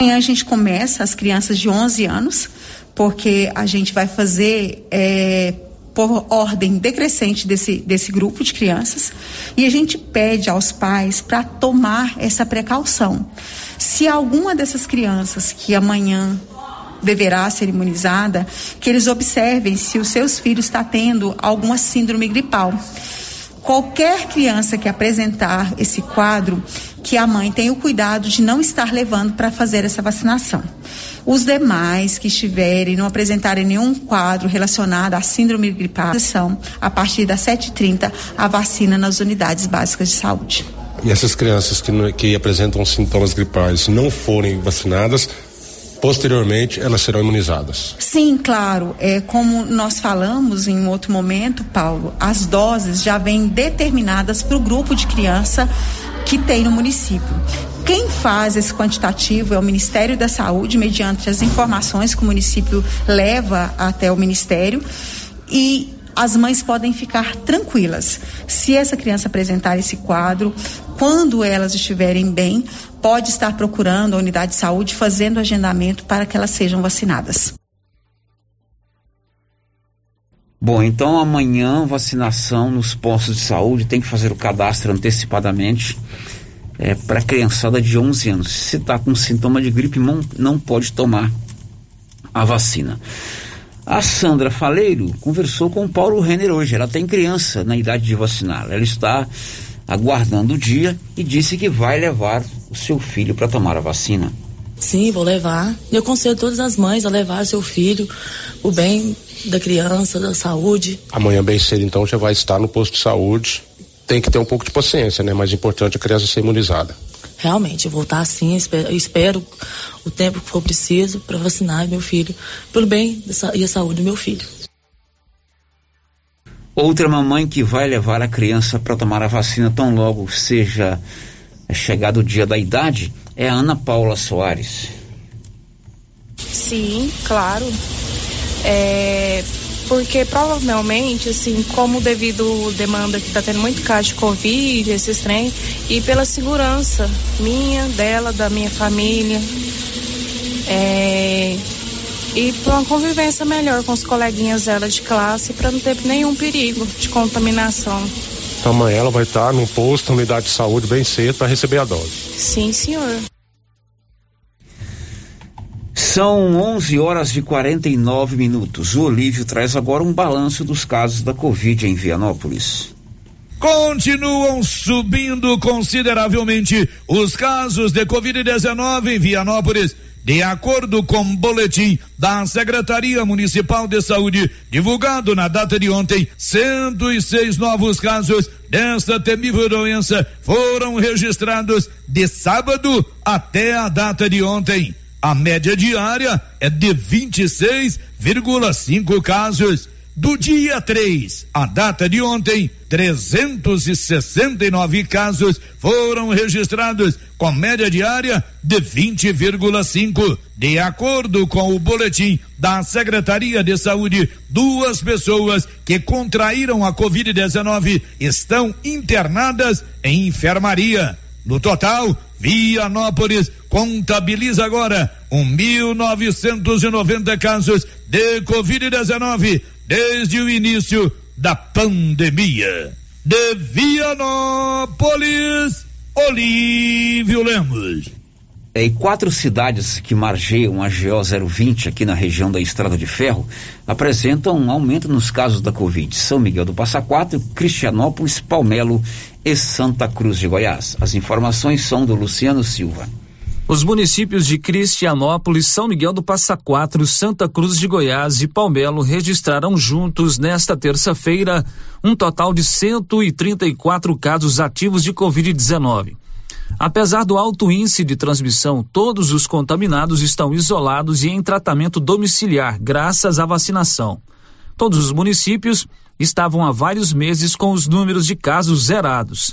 Amanhã a gente começa as crianças de 11 anos, porque a gente vai fazer é, por ordem decrescente desse, desse grupo de crianças e a gente pede aos pais para tomar essa precaução. Se alguma dessas crianças que amanhã deverá ser imunizada, que eles observem se os seus filhos está tendo alguma síndrome gripal. Qualquer criança que apresentar esse quadro, que a mãe tenha o cuidado de não estar levando para fazer essa vacinação. Os demais que estiverem, não apresentarem nenhum quadro relacionado à síndrome gripal, são, a partir das 7h30, a vacina nas unidades básicas de saúde. E essas crianças que, que apresentam sintomas gripais não forem vacinadas, posteriormente elas serão imunizadas. Sim, claro. É, como nós falamos em outro momento, Paulo, as doses já vêm determinadas para o grupo de criança que tem no município. Quem faz esse quantitativo é o Ministério da Saúde, mediante as informações que o município leva até o Ministério. E as mães podem ficar tranquilas. Se essa criança apresentar esse quadro, quando elas estiverem bem, pode estar procurando a unidade de saúde, fazendo agendamento para que elas sejam vacinadas. Bom, então amanhã vacinação nos postos de saúde, tem que fazer o cadastro antecipadamente é, para criançada de 11 anos. Se está com sintoma de gripe, não, não pode tomar a vacina. A Sandra Faleiro conversou com o Paulo Renner hoje. Ela tem criança na idade de vacinar. Ela está aguardando o dia e disse que vai levar o seu filho para tomar a vacina. Sim, vou levar. Eu aconselho todas as mães a levar seu filho, o bem da criança, da saúde. Amanhã bem cedo então já vai estar no posto de saúde. Tem que ter um pouco de paciência, né? Mais importante a criança ser imunizada. Realmente, eu vou estar assim, espero, eu espero o tempo que for preciso para vacinar meu filho, pelo bem e a saúde do meu filho. Outra mamãe que vai levar a criança para tomar a vacina tão logo seja chegado o dia da idade é a Ana Paula Soares. Sim, claro. É, porque provavelmente, assim, como devido demanda que está tendo muito caso de Covid, esses trem, e pela segurança minha, dela, da minha família, é, e para uma convivência melhor com os coleguinhas dela de classe, para não ter nenhum perigo de contaminação. Então amanhã ela vai estar no posto, unidade de saúde, bem cedo para receber a dose. Sim, senhor. São 11 horas e 49 minutos. O Olívio traz agora um balanço dos casos da Covid em Vianópolis. Continuam subindo consideravelmente os casos de Covid-19 em Vianópolis. De acordo com o boletim da Secretaria Municipal de Saúde, divulgado na data de ontem, 106 novos casos desta temível doença foram registrados de sábado até a data de ontem. A média diária é de 26,5 casos. Do dia 3, a data de ontem, 369 casos foram registrados, com média diária de 20,5. De acordo com o boletim da Secretaria de Saúde, duas pessoas que contraíram a Covid-19 estão internadas em enfermaria. No total, Vianópolis contabiliza agora 1.990 casos de Covid-19 desde o início da pandemia. De Vianópolis, Olívio Lemos. É, quatro cidades que margeiam a GO 020 aqui na região da Estrada de Ferro apresentam um aumento nos casos da Covid. São Miguel do Passa Quatro, Cristianópolis, Palmelo e Santa Cruz de Goiás. As informações são do Luciano Silva. Os municípios de Cristianópolis, São Miguel do Passa Quatro, Santa Cruz de Goiás e Palmelo registraram juntos nesta terça-feira um total de 134 casos ativos de Covid-19. Apesar do alto índice de transmissão, todos os contaminados estão isolados e em tratamento domiciliar, graças à vacinação. Todos os municípios estavam há vários meses com os números de casos zerados.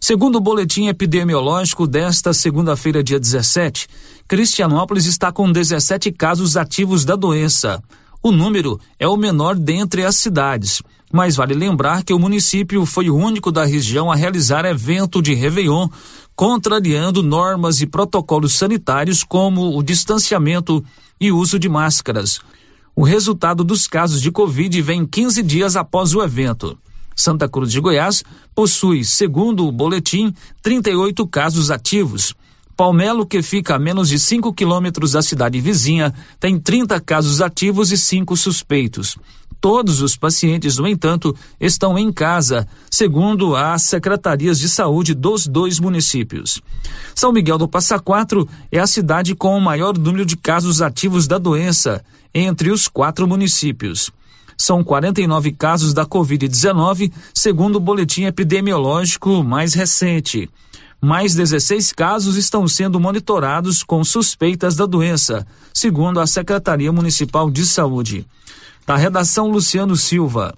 Segundo o boletim epidemiológico desta segunda-feira, dia 17, Cristianópolis está com 17 casos ativos da doença. O número é o menor dentre as cidades, mas vale lembrar que o município foi o único da região a realizar evento de Réveillon, contrariando normas e protocolos sanitários como o distanciamento e uso de máscaras. O resultado dos casos de Covid vem 15 dias após o evento. Santa Cruz de Goiás possui, segundo o boletim, 38 casos ativos. Palmelo, que fica a menos de 5 quilômetros da cidade vizinha, tem 30 casos ativos e 5 suspeitos. Todos os pacientes, no entanto, estão em casa, segundo as secretarias de saúde dos dois municípios. São Miguel do Passa Quatro é a cidade com o maior número de casos ativos da doença entre os quatro municípios. São 49 casos da Covid-19, segundo o boletim epidemiológico mais recente. Mais 16 casos estão sendo monitorados com suspeitas da doença, segundo a Secretaria Municipal de Saúde. Da redação Luciano Silva.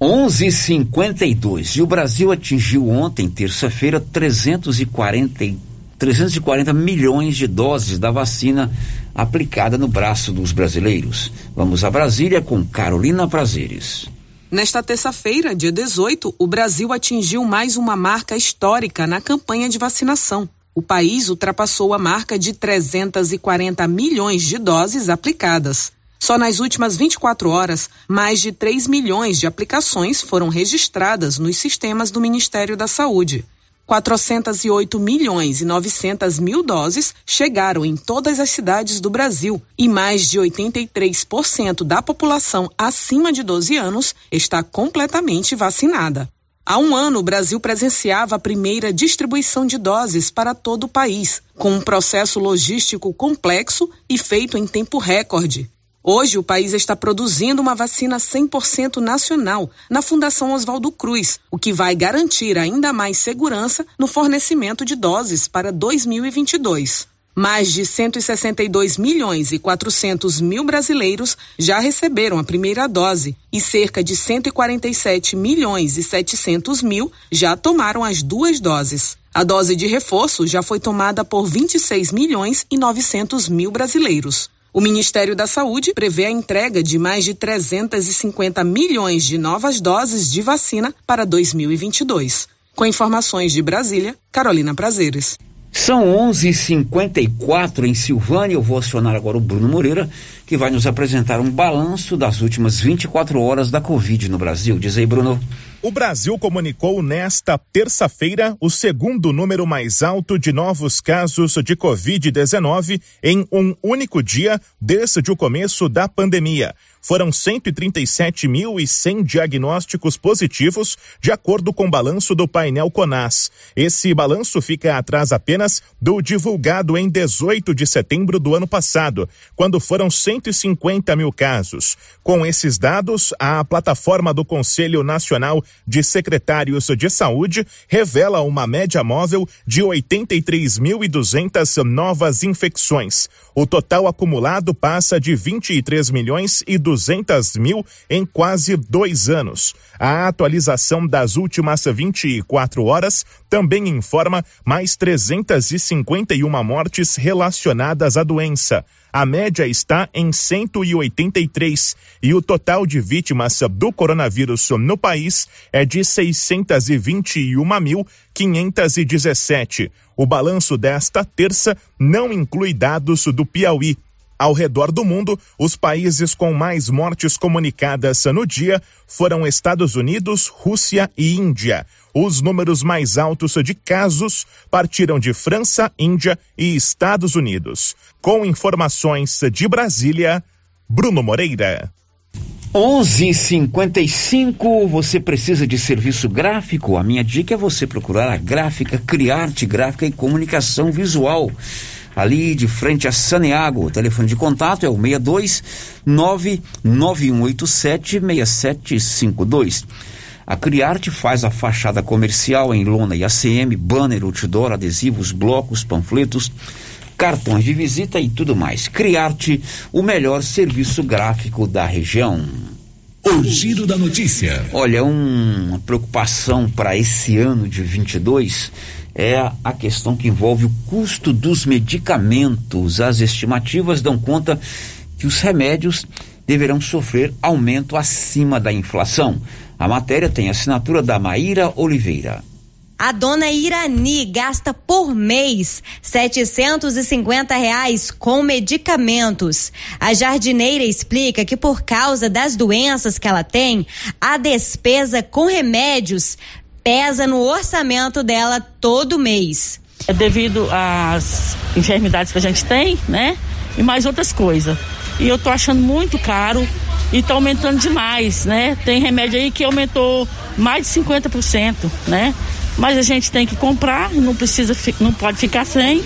11:52 e o Brasil atingiu ontem, terça-feira, 340 340 milhões de doses da vacina aplicada no braço dos brasileiros. Vamos a Brasília com Carolina Prazeres. Nesta terça-feira, dia 18, o Brasil atingiu mais uma marca histórica na campanha de vacinação. O país ultrapassou a marca de 340 milhões de doses aplicadas. Só nas últimas 24 horas, mais de 3 milhões de aplicações foram registradas nos sistemas do Ministério da Saúde. 408 milhões e 900 mil doses chegaram em todas as cidades do Brasil e mais de 83% da população acima de 12 anos está completamente vacinada. Há um ano, o Brasil presenciava a primeira distribuição de doses para todo o país, com um processo logístico complexo e feito em tempo recorde. Hoje, o país está produzindo uma vacina 100% nacional na Fundação Oswaldo Cruz, o que vai garantir ainda mais segurança no fornecimento de doses para 2022. Mais de 162 milhões e 400 mil brasileiros já receberam a primeira dose e cerca de 147 milhões e 700 mil já tomaram as duas doses. A dose de reforço já foi tomada por 26 milhões e 900 mil brasileiros. O Ministério da Saúde prevê a entrega de mais de 350 milhões de novas doses de vacina para 2022. Com informações de Brasília, Carolina Prazeres. São 11:54 em Silvânia. Eu vou acionar agora o Bruno Moreira, que vai nos apresentar um balanço das últimas 24 horas da Covid no Brasil. Diz aí, Bruno. O Brasil comunicou nesta terça-feira o segundo número mais alto de novos casos de Covid-19 em um único dia desde o começo da pandemia. Foram 137.100 diagnósticos positivos, de acordo com o balanço do painel CONAS. Esse balanço fica atrás apenas do divulgado em 18 de setembro do ano passado, quando foram 150 mil casos. Com esses dados, a plataforma do Conselho Nacional de Secretários de Saúde revela uma média móvel de 83.200 novas infecções. O total acumulado passa de 23 milhões e 200 mil em quase dois anos. A atualização das últimas 24 horas também informa mais 351 mortes relacionadas à doença. A média está em 183 e o total de vítimas do coronavírus no país é de 621.517. O balanço desta terça não inclui dados do Piauí. Ao redor do mundo, os países com mais mortes comunicadas no dia foram Estados Unidos, Rússia e Índia. Os números mais altos de casos partiram de França, Índia e Estados Unidos. Com informações de Brasília, Bruno Moreira. 11:55 você precisa de serviço gráfico? A minha dica é você procurar a Gráfica Criarte Gráfica e Comunicação Visual ali de frente a Saneago. O telefone de contato é o 62 99187 6752. A Criarte faz a fachada comercial em lona e ACM, banner, outdoor, adesivos, blocos, panfletos, cartões de visita e tudo mais. Criarte, o melhor serviço gráfico da região. O giro da notícia. Olha, um, uma preocupação para esse ano de 22 é a questão que envolve o custo dos medicamentos. As estimativas dão conta que os remédios deverão sofrer aumento acima da inflação. A matéria tem assinatura da Maíra Oliveira. A dona Irani gasta por mês 750 reais com medicamentos. A jardineira explica que por causa das doenças que ela tem, a despesa com remédios pesa no orçamento dela todo mês. É devido às enfermidades que a gente tem, né? E mais outras coisas. E eu tô achando muito caro e tá aumentando demais, né? Tem remédio aí que aumentou mais de 50%, né? Mas a gente tem que comprar, não precisa, não pode ficar sem.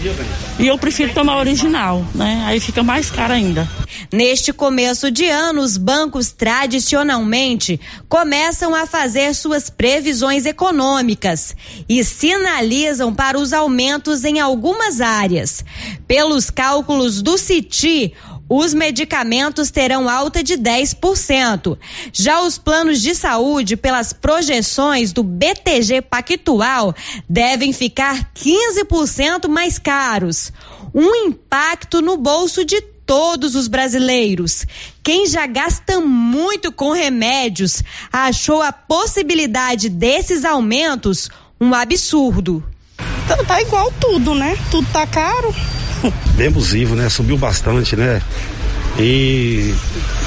E eu prefiro tomar original, né? Aí fica mais caro ainda. Neste começo de ano, os bancos tradicionalmente começam a fazer suas previsões econômicas e sinalizam para os aumentos em algumas áreas. Pelos cálculos do CITI, os medicamentos terão alta de 10%. Já os planos de saúde, pelas projeções do BTG Pactual, devem ficar 15% mais caros. Um impacto no bolso de todos os brasileiros. Quem já gasta muito com remédios achou a possibilidade desses aumentos um absurdo. Tá, tá igual tudo, né? Tudo tá caro bem abusivo, né? Subiu bastante, né? E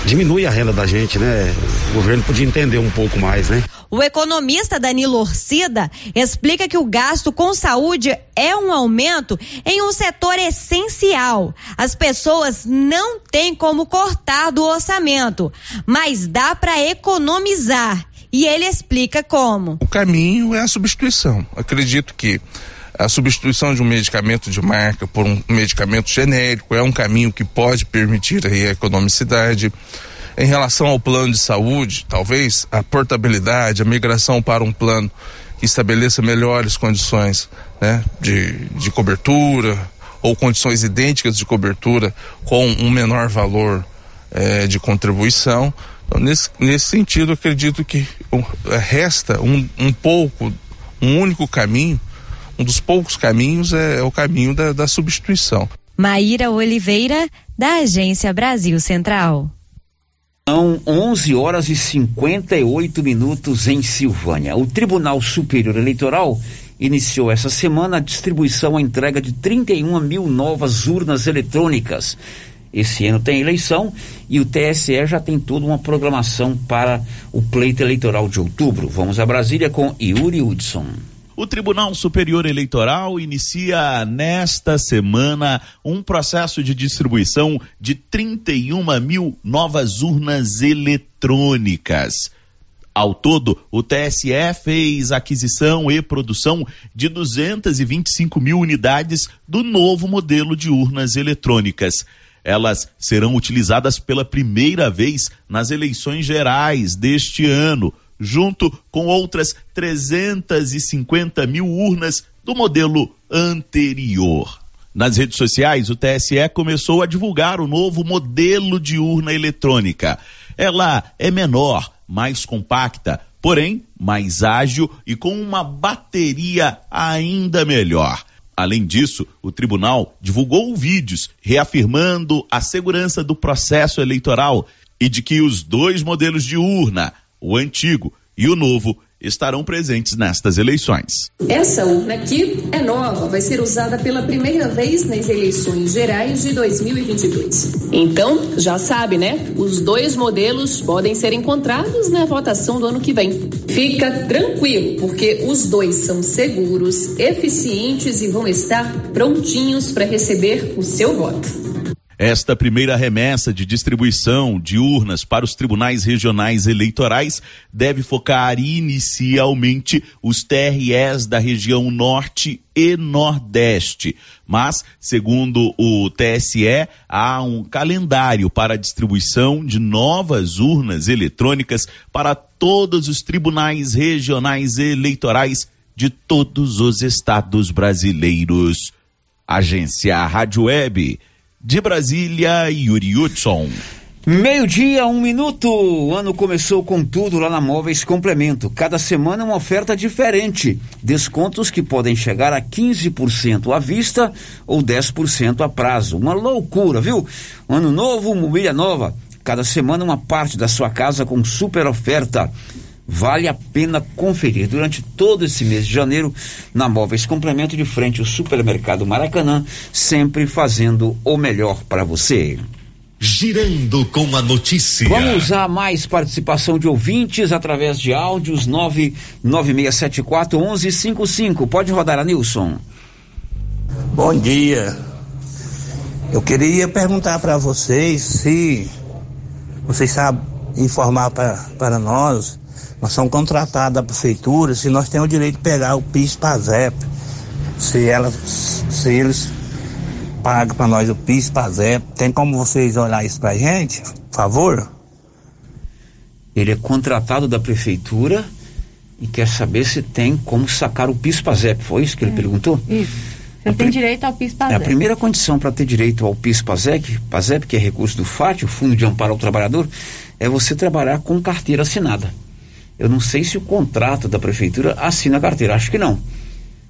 diminui a renda da gente, né? O governo podia entender um pouco mais, né? O economista Danilo Orcida explica que o gasto com saúde é um aumento em um setor essencial. As pessoas não têm como cortar do orçamento, mas dá para economizar. E ele explica como. O caminho é a substituição. Acredito que a substituição de um medicamento de marca por um medicamento genérico é um caminho que pode permitir aí a economicidade. Em relação ao plano de saúde, talvez a portabilidade, a migração para um plano que estabeleça melhores condições né, de, de cobertura ou condições idênticas de cobertura com um menor valor eh, de contribuição. Então, nesse, nesse sentido, acredito que resta um, um pouco, um único caminho um dos poucos caminhos é, é o caminho da, da substituição. Maíra Oliveira, da Agência Brasil Central. São 11 horas e 58 minutos em Silvânia. O Tribunal Superior Eleitoral iniciou essa semana a distribuição, a entrega de 31 mil novas urnas eletrônicas. Esse ano tem eleição e o TSE já tem toda uma programação para o pleito eleitoral de outubro. Vamos a Brasília com Yuri Hudson. O Tribunal Superior Eleitoral inicia nesta semana um processo de distribuição de 31 mil novas urnas eletrônicas. Ao todo, o TSE fez aquisição e produção de 225 mil unidades do novo modelo de urnas eletrônicas. Elas serão utilizadas pela primeira vez nas eleições gerais deste ano junto com outras 350 mil urnas do modelo anterior. Nas redes sociais, o TSE começou a divulgar o novo modelo de urna eletrônica. Ela é menor, mais compacta, porém mais ágil e com uma bateria ainda melhor. Além disso, o tribunal divulgou vídeos reafirmando a segurança do processo eleitoral e de que os dois modelos de urna, o antigo e o novo estarão presentes nestas eleições. Essa urna aqui é nova, vai ser usada pela primeira vez nas eleições gerais de 2022. Então, já sabe, né? Os dois modelos podem ser encontrados na votação do ano que vem. Fica tranquilo, porque os dois são seguros, eficientes e vão estar prontinhos para receber o seu voto. Esta primeira remessa de distribuição de urnas para os tribunais regionais eleitorais deve focar inicialmente os TREs da região norte e nordeste. Mas, segundo o TSE, há um calendário para a distribuição de novas urnas eletrônicas para todos os tribunais regionais eleitorais de todos os estados brasileiros. Agência Rádio Web de Brasília, Yuri Hudson. Meio-dia, um minuto. O ano começou com tudo lá na Móveis Complemento. Cada semana uma oferta diferente. Descontos que podem chegar a 15% à vista ou 10% a prazo. Uma loucura, viu? Ano novo, mobília nova. Cada semana uma parte da sua casa com super oferta. Vale a pena conferir durante todo esse mês de janeiro na Móveis Complemento de frente ao Supermercado Maracanã, sempre fazendo o melhor para você. Girando com a notícia. Vamos a mais participação de ouvintes através de áudios 99674 1155. Pode rodar a Nilson. Bom dia. Eu queria perguntar para vocês se vocês sabem informar para nós nós somos contratados da prefeitura, se nós temos o direito de pegar o PIS PASEP, se, ela, se eles pagam para nós o PIS PASEP, tem como vocês olhar isso pra gente, por favor? Ele é contratado da prefeitura e quer saber se tem como sacar o PIS PASEP, foi isso que ele É, perguntou? Isso. Você tem direito ao PIS É, PASEP. a primeira condição para ter direito ao PIS PASEP, PASEP, que é recurso do FAT, o Fundo de Amparo ao Trabalhador, é você trabalhar com carteira assinada. Eu não sei se o contrato da prefeitura assina a carteira, acho que não.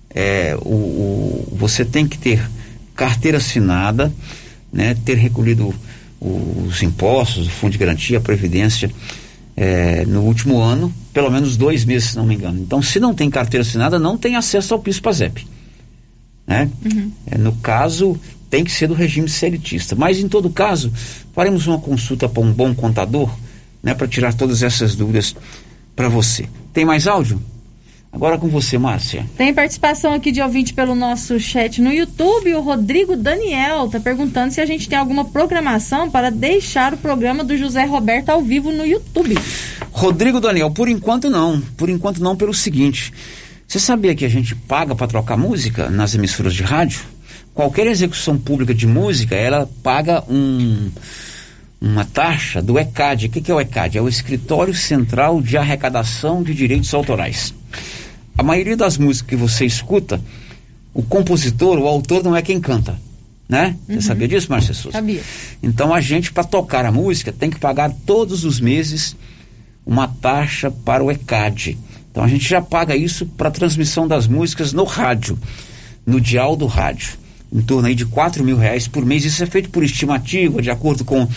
É, o, o- você tem que ter carteira assinada, né, ter recolhido os impostos, o fundo de garantia, a previdência é, no último ano, pelo menos dois meses, se não me engano. Então, se não tem carteira assinada, não tem acesso ao PIS PASEP. Né? É, no caso, tem que ser do regime seletista. Mas, em todo caso, faremos uma consulta para um bom contador, né, para tirar todas essas dúvidas para você. Tem mais áudio? Agora com você, Márcia. Tem participação aqui de ouvinte pelo nosso chat no YouTube. O Rodrigo Daniel está perguntando se a gente tem alguma programação para deixar o programa do José Roberto ao vivo no YouTube. Rodrigo Daniel, por enquanto não. Por enquanto não, pelo seguinte. Você sabia que a gente paga para trocar música nas emissoras de rádio? Qualquer execução pública de música, ela paga um, uma taxa do ECAD. O que, que é o ECAD? É o Escritório Central de Arrecadação de Direitos Autorais. A maioria das músicas que você escuta, o compositor, o autor não é quem canta. Né? Você Uhum. sabia disso, Márcia Souza? Sabia. Então a gente, para tocar a música, tem que pagar todos os meses uma taxa para o ECAD. Então a gente já paga isso para transmissão das músicas no rádio, no dial do rádio. Em torno aí de 4 mil reais por mês. Isso é feito por estimativa, de acordo com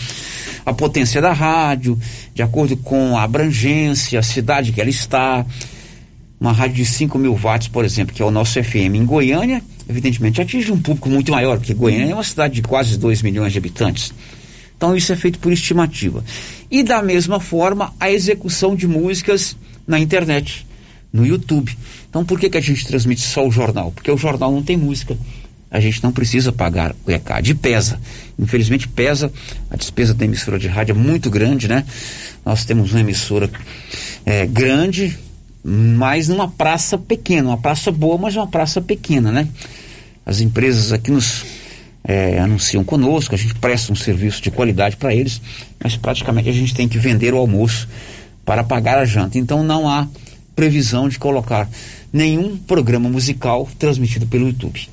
a potência da rádio, de acordo com a abrangência, a cidade que ela está. Uma rádio de 5 mil watts, por exemplo, que é o nosso FM em Goiânia, evidentemente atinge um público muito maior, porque Goiânia é uma cidade de quase 2 milhões de habitantes. Então isso é feito por estimativa. E da mesma forma, a execução de músicas na internet, no YouTube. Então por que, que a gente transmite só o jornal? Porque o jornal não tem música. A gente não precisa pagar o ECAD. E pesa. Infelizmente pesa. A despesa da emissora de rádio é muito grande, né? Nós temos uma emissora é, grande, mas numa praça pequena. Uma praça boa, mas uma praça pequena, né? As empresas aqui nos é, anunciam conosco, a gente presta um serviço de qualidade para eles, mas praticamente a gente tem que vender o almoço para pagar a janta. Então não há previsão de colocar nenhum programa musical transmitido pelo YouTube.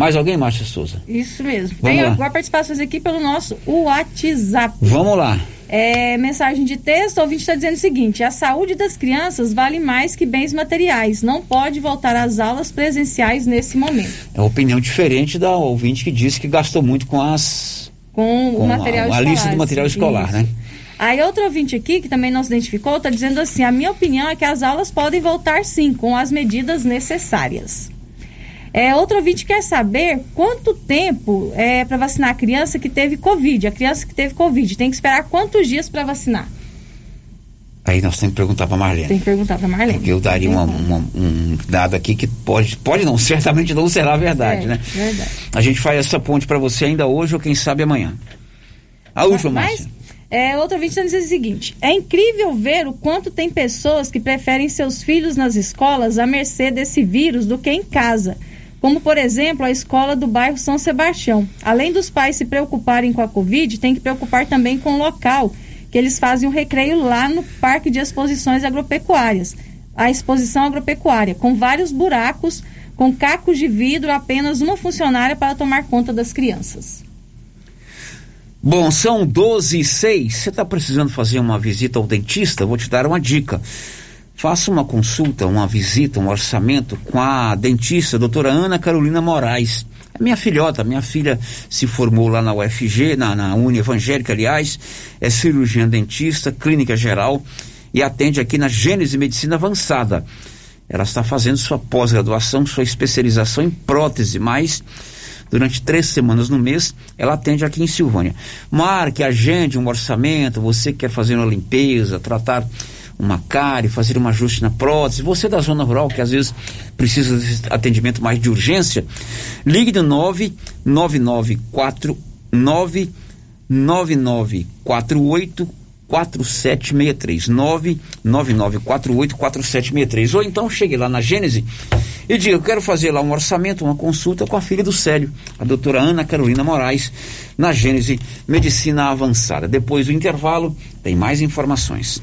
Mais alguém, Márcia Souza? Isso mesmo. Vamos Tem lá. agora participações aqui pelo nosso WhatsApp. Vamos lá. É, mensagem de texto, o ouvinte está dizendo o seguinte: a saúde das crianças vale mais que bens materiais. Não pode voltar às aulas presenciais nesse momento. É uma opinião diferente da ouvinte que disse que gastou muito com as Com, com o material a, a escolar. lista do material Isso. escolar, né? Aí outro ouvinte aqui, que também não se identificou, está dizendo assim: a minha opinião é que as aulas podem voltar sim, com as medidas necessárias. É, outro ouvinte quer saber quanto tempo é para vacinar a criança que teve Covid. A criança que teve Covid tem que esperar quantos dias para vacinar? Aí nós temos que perguntar para Marlene. Tem que perguntar para Marlene. Porque eu daria uma- uma- um dado aqui que pode, pode não, certamente não será verdade, É, né? Verdade. A gente faz essa ponte para você ainda hoje ou quem sabe amanhã. A última, Mas, Márcia. é, outro ouvinte está dizendo o seguinte: é incrível ver o quanto tem pessoas que preferem seus filhos nas escolas à mercê desse vírus do que em casa. Como, por exemplo, a escola do bairro São Sebastião. Além dos pais se preocuparem com a Covid, tem que preocupar também com o local, que eles fazem o recreio lá no Parque de Exposições Agropecuárias. A exposição agropecuária, com vários buracos, com cacos de vidro, apenas uma funcionária para tomar conta das crianças. Bom, são 12 e 6. Você está precisando fazer uma visita ao dentista? Vou te dar uma dica. Faça uma consulta, uma visita, um orçamento com a dentista, doutora Ana Carolina Moraes. É minha filhota, minha filha se formou lá na UFG, na, na Uni Evangélica, aliás, é cirurgiã dentista, clínica geral e atende aqui na Gênese Medicina Avançada. Ela está fazendo sua pós-graduação, sua especialização em prótese, mas durante três semanas no mês, ela atende aqui em Silvânia. Marque, agende um orçamento, você quer fazer uma limpeza, tratar uma cárie, fazer um ajuste na prótese, você da zona rural que às vezes precisa desse atendimento mais de urgência, ligue no 99949 99948 4763 99948 4763 ou então chegue lá na Gênese e diga, eu quero fazer lá um orçamento, uma consulta com a filha do Célio, a doutora Ana Carolina Moraes, na Gênese Medicina Avançada. Depois do intervalo, tem mais informações.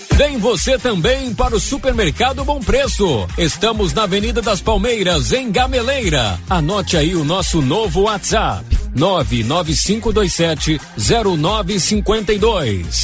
Vem você também para o Supermercado Bom Preço. Estamos na Avenida das Palmeiras, em Gameleira. Anote aí o nosso novo WhatsApp: 99527 0952.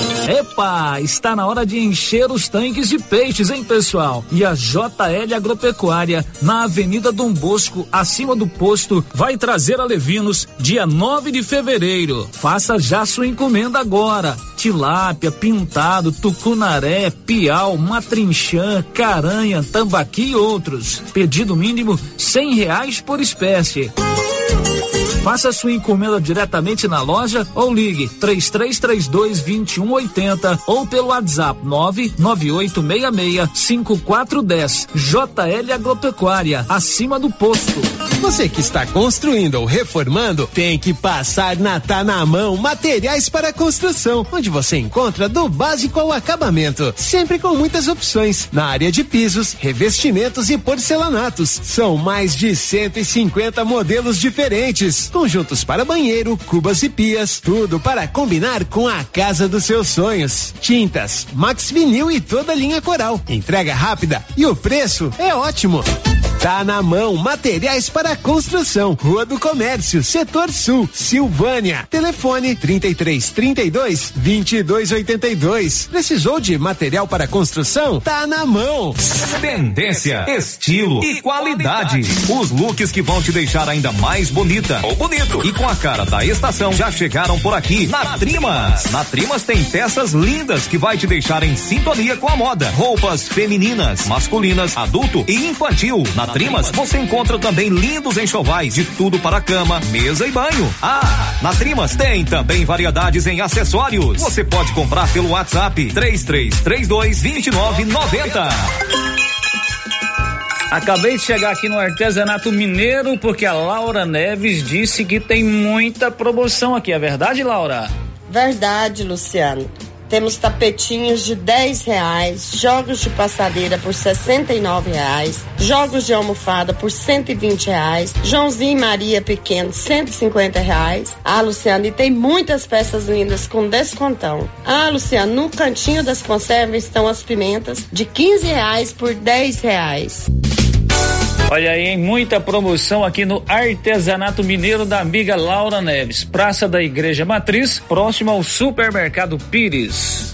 Epa, está na hora de encher os tanques de peixes, hein, pessoal? E a JL Agropecuária, na Avenida Dom Bosco, acima do posto, vai trazer a Levinos dia 9 de fevereiro. Faça já sua encomenda agora. Tilápia, pintado, tucunaré, piau, matrinchã, caranha, tambaqui e outros. Pedido mínimo cem reais por espécie. Faça sua encomenda diretamente na loja ou ligue 3332 2180 ou pelo WhatsApp 99866 5410. JL Agropecuária, acima do posto. Você que está construindo ou reformando, tem que passar na Tá na Mão Materiais para Construção, onde você encontra do básico ao acabamento, sempre com muitas opções na área de pisos, revestimentos e porcelanatos. São mais de 150 modelos diferentes, conjuntos para banheiro, cubas e pias, tudo para combinar com a casa dos seus sonhos. Tintas, Max Vinil e toda a linha Coral. Entrega rápida e o preço é ótimo. Tá na mão, materiais para construção, Rua do Comércio, Setor Sul, Silvânia. Telefone 33 32 22 82. Precisou de material para construção? Tá na mão. Tendência, estilo e qualidade. Os looks que vão te deixar ainda mais bonita ou bonito e com a cara da estação já chegaram por aqui na Trimas. Na Trimas tem peças lindas que vai te deixar em sintonia com a moda. Roupas femininas, masculinas, adulto e infantil. Na Trimas você encontra também lindos enxovais de tudo para cama, mesa e banho. Ah, na Trimas tem também variedades em acessórios. Você pode comprar pelo WhatsApp 3332 2990. Acabei de chegar aqui no artesanato mineiro porque a Laura Neves disse que tem muita promoção aqui. É verdade, Laura? Verdade, Luciano. Temos tapetinhos de 10 reais, jogos de passadeira por 69 reais, jogos de almofada por 120 reais, Joãozinho e Maria pequeno 150 reais. Ah, Luciano, e tem muitas peças lindas com descontão. Ah, Luciano, no cantinho das conservas estão as pimentas de 15 reais por 10 reais. Olha aí, hein? muita promoção aqui no Artesanato Mineiro da amiga Laura Neves, Praça da Igreja Matriz, próximo ao Supermercado Pires.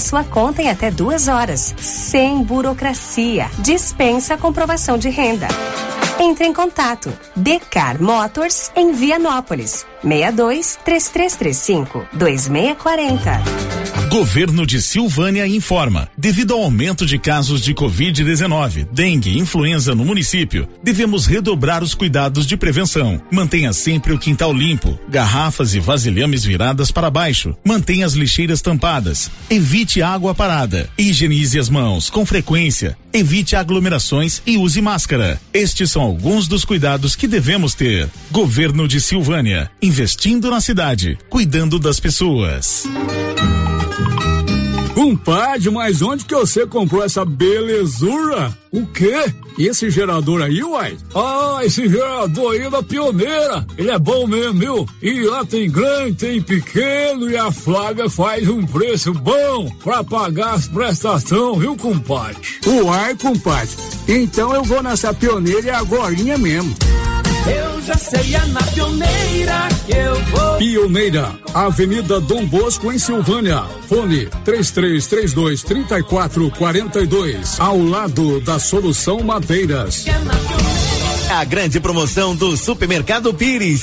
sua conta em até duas horas, sem burocracia. Dispensa a comprovação de renda. Entre em contato. Decar Motors em Vianópolis. 62 3335 2640. Governo de Silvânia informa: devido ao aumento de casos de Covid-19, dengue e influenza no município, devemos redobrar os cuidados de prevenção. Mantenha sempre o quintal limpo, garrafas e vasilhames viradas para baixo. Mantenha as lixeiras tampadas. Evite água parada. Higienize as mãos com frequência. Evite aglomerações e use máscara. Estes são alguns dos cuidados que devemos ter. Governo de Silvânia, investindo na cidade, cuidando das pessoas. Compadre, mas onde que você comprou essa belezura? O quê? E esse gerador aí, uai? Ah, esse gerador aí é da pioneira. Ele é bom mesmo, viu? E lá tem grande, tem pequeno e a Flávia faz um preço bom pra pagar as prestações, viu, compadre? Uai, compadre. Então eu vou nessa pioneira e agorinha mesmo. Eu já sei, é na pioneira que eu vou. Pioneira, Avenida Dom Bosco, em Silvânia. Fone 3332 3442. Ao lado da Solução Madeiras. É na pioneira. A grande promoção do Supermercado Pires.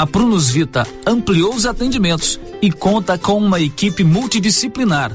A Prunus Vita ampliou os atendimentos e conta com uma equipe multidisciplinar,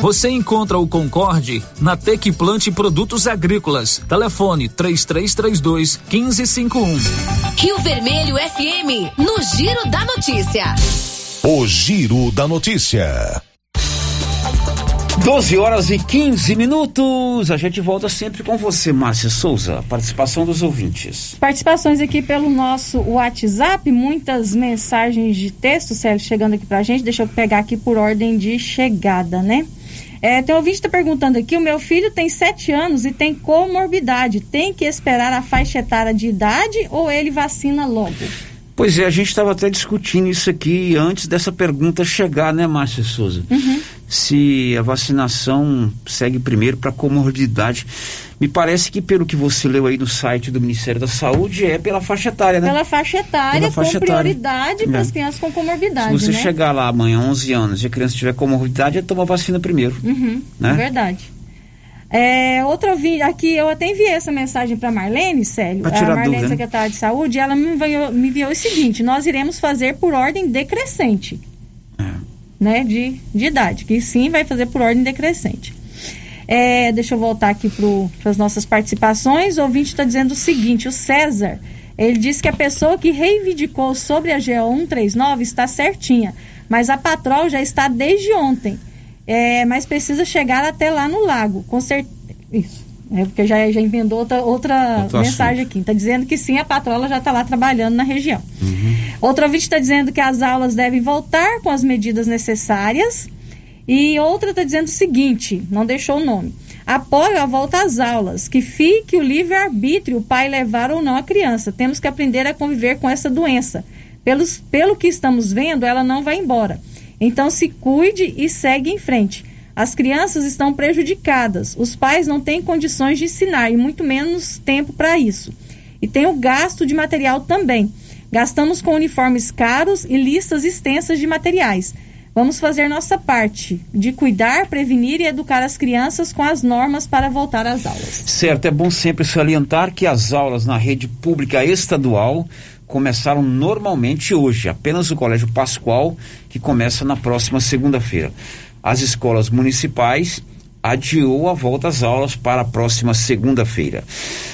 Você encontra o Concorde na Tec Plante Produtos Agrícolas. Telefone 3332 1551. Rio Vermelho FM, no Giro da Notícia. O Giro da Notícia. 12 horas e 15 minutos. A gente volta sempre com você, Márcia Souza. Participação dos ouvintes. Participações aqui pelo nosso WhatsApp, muitas mensagens de texto, Célio, chegando aqui pra gente. Deixa eu pegar aqui por ordem de chegada, né? É, tem um ouvinte está perguntando aqui: o meu filho tem 7 anos e tem comorbidade. Tem que esperar a faixa etária de idade ou ele vacina logo? Pois é, a gente estava até discutindo isso aqui antes dessa pergunta chegar, né, Márcia Souza? Uhum. Se a vacinação segue primeiro para comorbidade. Me parece que, pelo que você leu aí no site do Ministério da Saúde, é pela faixa etária, né? Pela faixa etária, Pela faixa com etária. prioridade para as É. crianças com comorbidade. Se você né? chegar lá amanhã, 11 anos, e a criança tiver comorbidade, é tomar vacina primeiro. Uhum, né? é verdade. É, outra ouvinte, aqui eu até enviei essa mensagem para Marlene, Célio, Pra a Marlene, dúvida, né? secretária de saúde, ela me enviou, me enviou o seguinte: nós iremos fazer por ordem decrescente, né, de, de idade, que sim vai fazer por ordem decrescente. É, deixa eu voltar aqui para as nossas participações. O ouvinte está dizendo o seguinte: o César, ele disse que a pessoa que reivindicou sobre a GO 139 está certinha, mas a patrol já está desde ontem. É, mas precisa chegar até lá no lago, com certeza. Isso. É porque já, já inventou outra, outra mensagem aqui. Está dizendo que sim, a patrola já está lá trabalhando na região. Outro ouvinte está dizendo que as aulas devem voltar com as medidas necessárias. E outra está dizendo o seguinte, não deixou o nome. Apoio a volta às aulas, que fique o livre-arbítrio, o pai levar ou não a criança. Temos que aprender a conviver com essa doença. Pelos, pelo que estamos vendo, ela não vai embora. Então se cuide e segue em frente. As crianças estão prejudicadas, os pais não têm condições de ensinar e muito menos tempo para isso. E tem o gasto de material também. Gastamos com uniformes caros e listas extensas de materiais. Vamos fazer nossa parte de cuidar, prevenir e educar as crianças com as normas para voltar às aulas. Certo, é bom sempre salientar que as aulas na rede pública estadual começaram normalmente hoje, apenas o Colégio Pascoal, que começa na próxima segunda-feira. As escolas municipais adiou a volta às aulas para a próxima segunda-feira.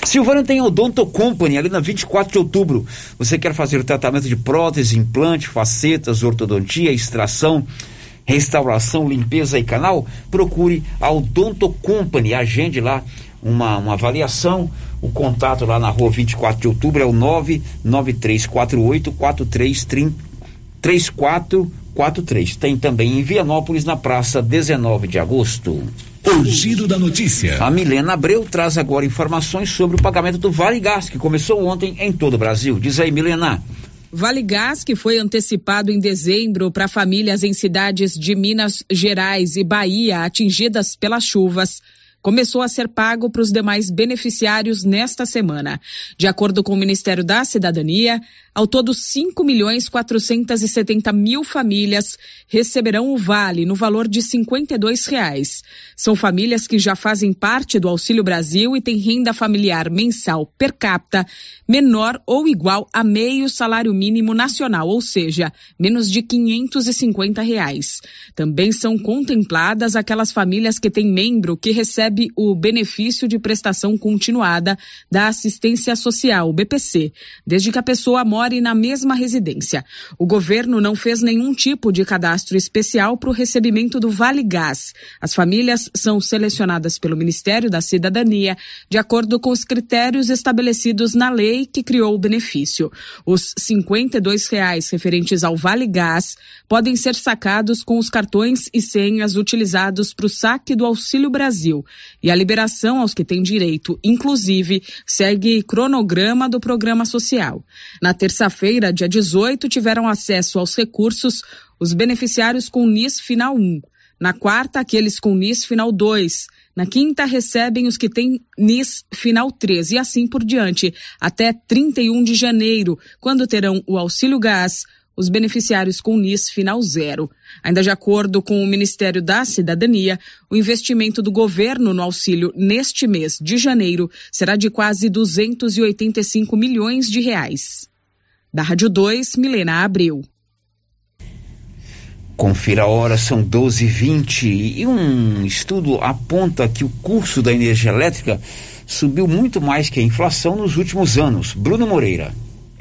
Silvânia tem Odonto Company, ali na 24 de outubro. Você quer fazer o tratamento de prótese, implante, facetas, ortodontia, extração, restauração, limpeza e canal? Procure a Odonto Company, agende lá uma, uma avaliação. O contato lá na rua 24 de outubro é o 99348 3443. Tem também em Vianópolis, na praça 19 de agosto. O Giro da Notícia. A Milena Abreu traz agora informações sobre o pagamento do Vale Gás, que começou ontem em todo o Brasil. Diz aí, Milena. Vale Gás, que foi antecipado em dezembro para famílias em cidades de Minas Gerais e Bahia atingidas pelas chuvas, começou a ser pago para os demais beneficiários nesta semana. De acordo com o Ministério da Cidadania, ao todo, 5 milhões 470 mil famílias receberão o vale no valor de 52 reais. São famílias que já fazem parte do Auxílio Brasil e têm renda familiar mensal per capita menor ou igual a meio salário mínimo nacional, ou seja, menos de 550 reais. Também são contempladas aquelas famílias que têm membro que recebe o benefício de prestação continuada da assistência social, o BPC, desde que a pessoa more na mesma residência. O governo não fez nenhum tipo de cadastro especial para o recebimento do Vale Gás. As famílias são selecionadas pelo Ministério da Cidadania de acordo com os critérios estabelecidos na lei que criou o benefício. Os 52 reais referentes ao Vale Gás podem ser sacados com os cartões e senhas utilizados para o saque do Auxílio Brasil. E a liberação aos que têm direito, inclusive, segue cronograma do programa social. Na terça terça-feira, dia 18, tiveram acesso aos recursos os beneficiários com NIS final 1. Na quarta, aqueles com NIS final 2. Na quinta, recebem os que têm NIS final 3 e assim por diante, até 31 de janeiro, quando terão o auxílio gás, os beneficiários com NIS final zero. Ainda de acordo com o Ministério da Cidadania, o investimento do governo no auxílio neste mês de janeiro será de quase 285 milhões de reais. Da Rádio 2, Milena Abreu. Confira a hora, são 12h20 e um estudo aponta que o custo da energia elétrica subiu muito mais que a inflação nos últimos anos. Bruno Moreira.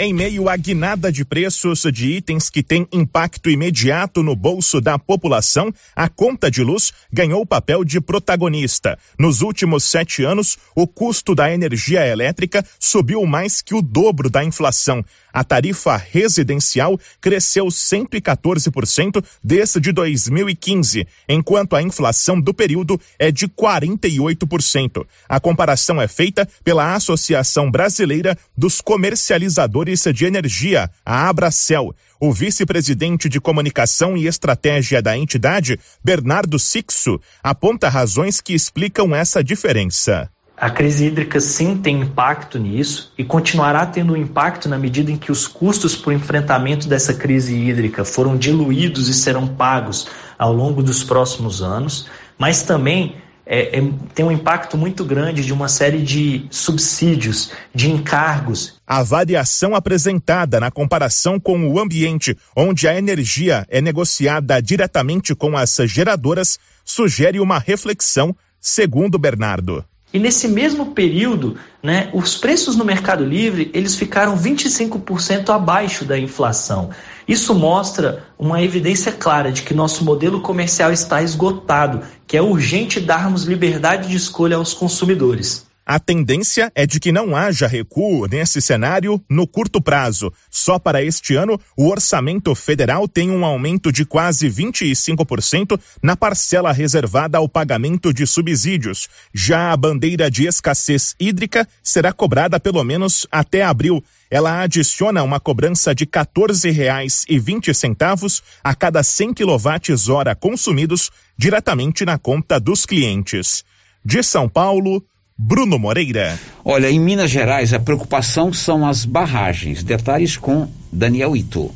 Em meio à guinada de preços de itens que têm impacto imediato no bolso da população, a conta de luz ganhou o papel de protagonista. Nos últimos sete anos, o custo da energia elétrica subiu mais que o dobro da inflação. A tarifa residencial cresceu 114% desde 2015, enquanto a inflação do período é de 48%. A comparação é feita pela Associação Brasileira dos Comercializadores de Energia, a Abracel. O vice-presidente de comunicação e estratégia da entidade, Bernardo Sixo, aponta razões que explicam essa diferença. A crise hídrica sim tem impacto nisso e continuará tendo impacto na medida em que os custos por enfrentamento dessa crise hídrica foram diluídos e serão pagos ao longo dos próximos anos, mas também é, é, tem um impacto muito grande de uma série de subsídios, de encargos. A variação apresentada na comparação com o ambiente, onde a energia é negociada diretamente com as geradoras, sugere uma reflexão, segundo Bernardo. E nesse mesmo período, né, os preços no Mercado Livre eles ficaram 25% abaixo da inflação. Isso mostra uma evidência clara de que nosso modelo comercial está esgotado, que é urgente darmos liberdade de escolha aos consumidores. A tendência é de que não haja recuo nesse cenário no curto prazo. Só para este ano, o orçamento federal tem um aumento de quase 25% na parcela reservada ao pagamento de subsídios. Já a bandeira de escassez hídrica será cobrada pelo menos até abril. Ela adiciona uma cobrança de R$ 14,20 a cada 100 kWh consumidos diretamente na conta dos clientes. De São Paulo, Bruno Moreira. Olha, em Minas Gerais a preocupação são as barragens. Detalhes com Daniel Ito.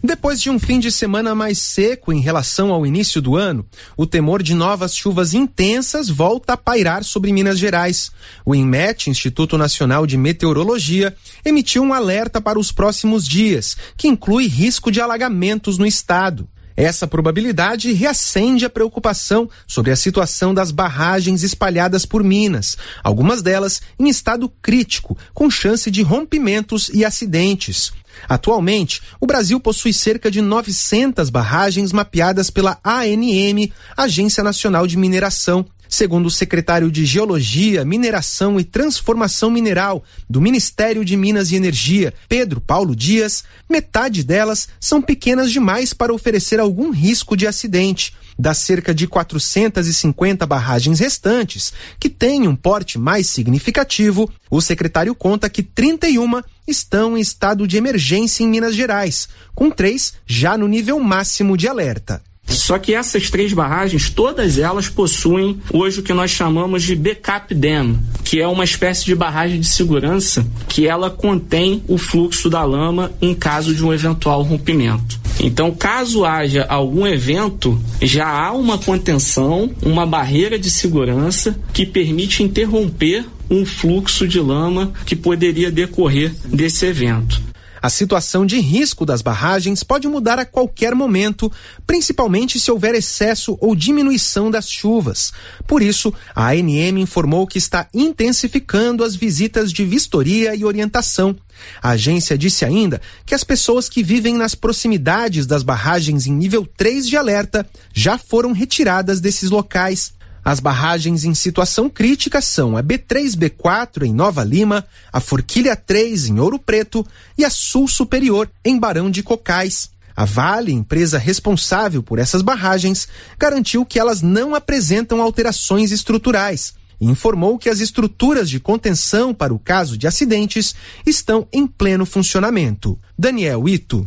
Depois de um fim de semana mais seco em relação ao início do ano, o temor de novas chuvas intensas volta a pairar sobre Minas Gerais. O INMET, Instituto Nacional de Meteorologia, emitiu um alerta para os próximos dias, que inclui risco de alagamentos no estado. Essa probabilidade reacende a preocupação sobre a situação das barragens espalhadas por Minas, algumas delas em estado crítico, com chance de rompimentos e acidentes. Atualmente, o Brasil possui cerca de 900 barragens mapeadas pela ANM, Agência Nacional de Mineração, Segundo o secretário de Geologia, Mineração e Transformação Mineral do Ministério de Minas e Energia, Pedro Paulo Dias, metade delas são pequenas demais para oferecer algum risco de acidente. Das cerca de 450 barragens restantes, que têm um porte mais significativo, o secretário conta que 31 estão em estado de emergência em Minas Gerais, com três já no nível máximo de alerta. Só que essas três barragens, todas elas possuem hoje o que nós chamamos de backup dam, que é uma espécie de barragem de segurança que ela contém o fluxo da lama em caso de um eventual rompimento. Então, caso haja algum evento, já há uma contenção, uma barreira de segurança que permite interromper um fluxo de lama que poderia decorrer desse evento. A situação de risco das barragens pode mudar a qualquer momento, principalmente se houver excesso ou diminuição das chuvas. Por isso, a ANM informou que está intensificando as visitas de vistoria e orientação. A agência disse ainda que as pessoas que vivem nas proximidades das barragens em nível 3 de alerta já foram retiradas desses locais. As barragens em situação crítica são a B3B4 em Nova Lima, a Forquilha 3 em Ouro Preto e a Sul Superior em Barão de Cocais. A Vale, empresa responsável por essas barragens, garantiu que elas não apresentam alterações estruturais e informou que as estruturas de contenção para o caso de acidentes estão em pleno funcionamento. Daniel Ito.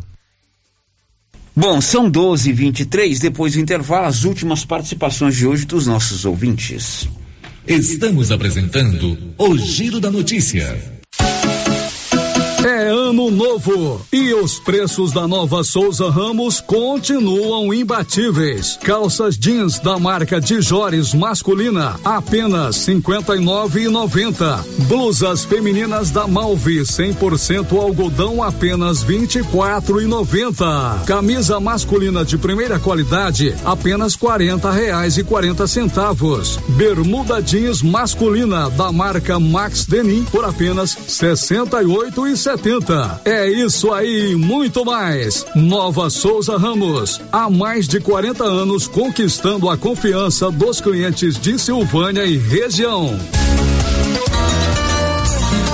Bom, são 12 e 23 depois do intervalo, as últimas participações de hoje dos nossos ouvintes. Estamos apresentando o Giro da Notícia. É ano novo e os preços da nova Souza Ramos continuam imbatíveis. Calças jeans da marca Dijores masculina apenas 59,90. Blusas femininas da Malve 100% algodão apenas 24,90. Camisa masculina de primeira qualidade apenas 40 reais e 40 centavos. Bermuda jeans masculina da marca Max Denim por apenas 68 e 70. É isso aí, muito mais. Nova Souza Ramos, há mais de 40 anos conquistando a confiança dos clientes de Silvânia e região.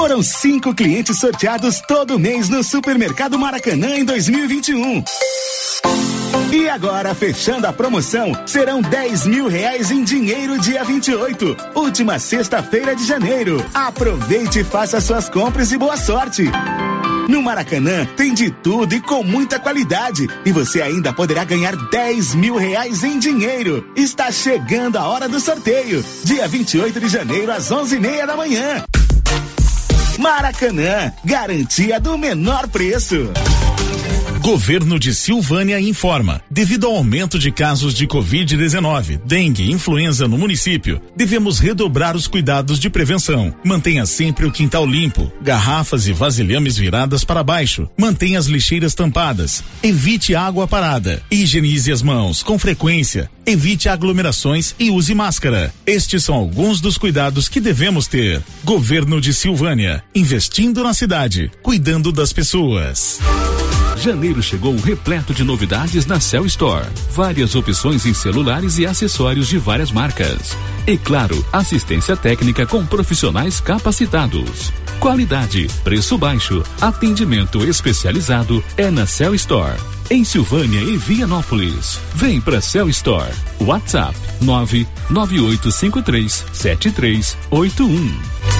Foram cinco clientes sorteados todo mês no Supermercado Maracanã em 2021. E agora, fechando a promoção, serão 10 mil reais em dinheiro dia 28, última sexta-feira de janeiro. Aproveite e faça suas compras e boa sorte. No Maracanã tem de tudo e com muita qualidade. E você ainda poderá ganhar 10 mil reais em dinheiro. Está chegando a hora do sorteio. Dia 28 de janeiro, às 11 e meia da manhã. Maracanã, garantia do menor preço. Governo de Silvânia informa. Devido ao aumento de casos de Covid-19, dengue e influenza no município, devemos redobrar os cuidados de prevenção. Mantenha sempre o quintal limpo, garrafas e vasilhames viradas para baixo. Mantenha as lixeiras tampadas. Evite água parada. Higienize as mãos com frequência. Evite aglomerações e use máscara. Estes são alguns dos cuidados que devemos ter. Governo de Silvânia, investindo na cidade, cuidando das pessoas. Janeiro chegou repleto de novidades na Cell Store. Várias opções em celulares e acessórios de várias marcas. E claro, assistência técnica com profissionais capacitados. Qualidade, preço baixo, atendimento especializado é na Cell Store. Em Silvânia e Vianópolis. Vem pra Cell Store. WhatsApp 99853 7381.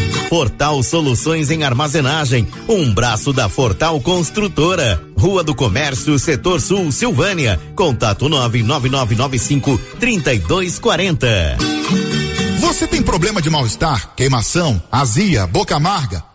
Fortal Soluções em Armazenagem, um braço da Fortal Construtora. Rua do Comércio, Setor Sul, Silvânia. Contato 99995 3240. Você tem problema de mal-estar, queimação, azia, boca amarga,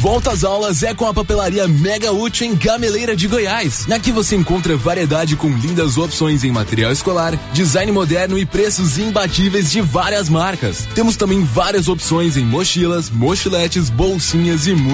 Volta às aulas é com a papelaria Mega Útil em Gameleira de Goiás. Aqui você encontra variedade com lindas opções em material escolar, design moderno e preços imbatíveis de várias marcas. Temos também várias opções em mochilas, mochiletes, bolsinhas e muito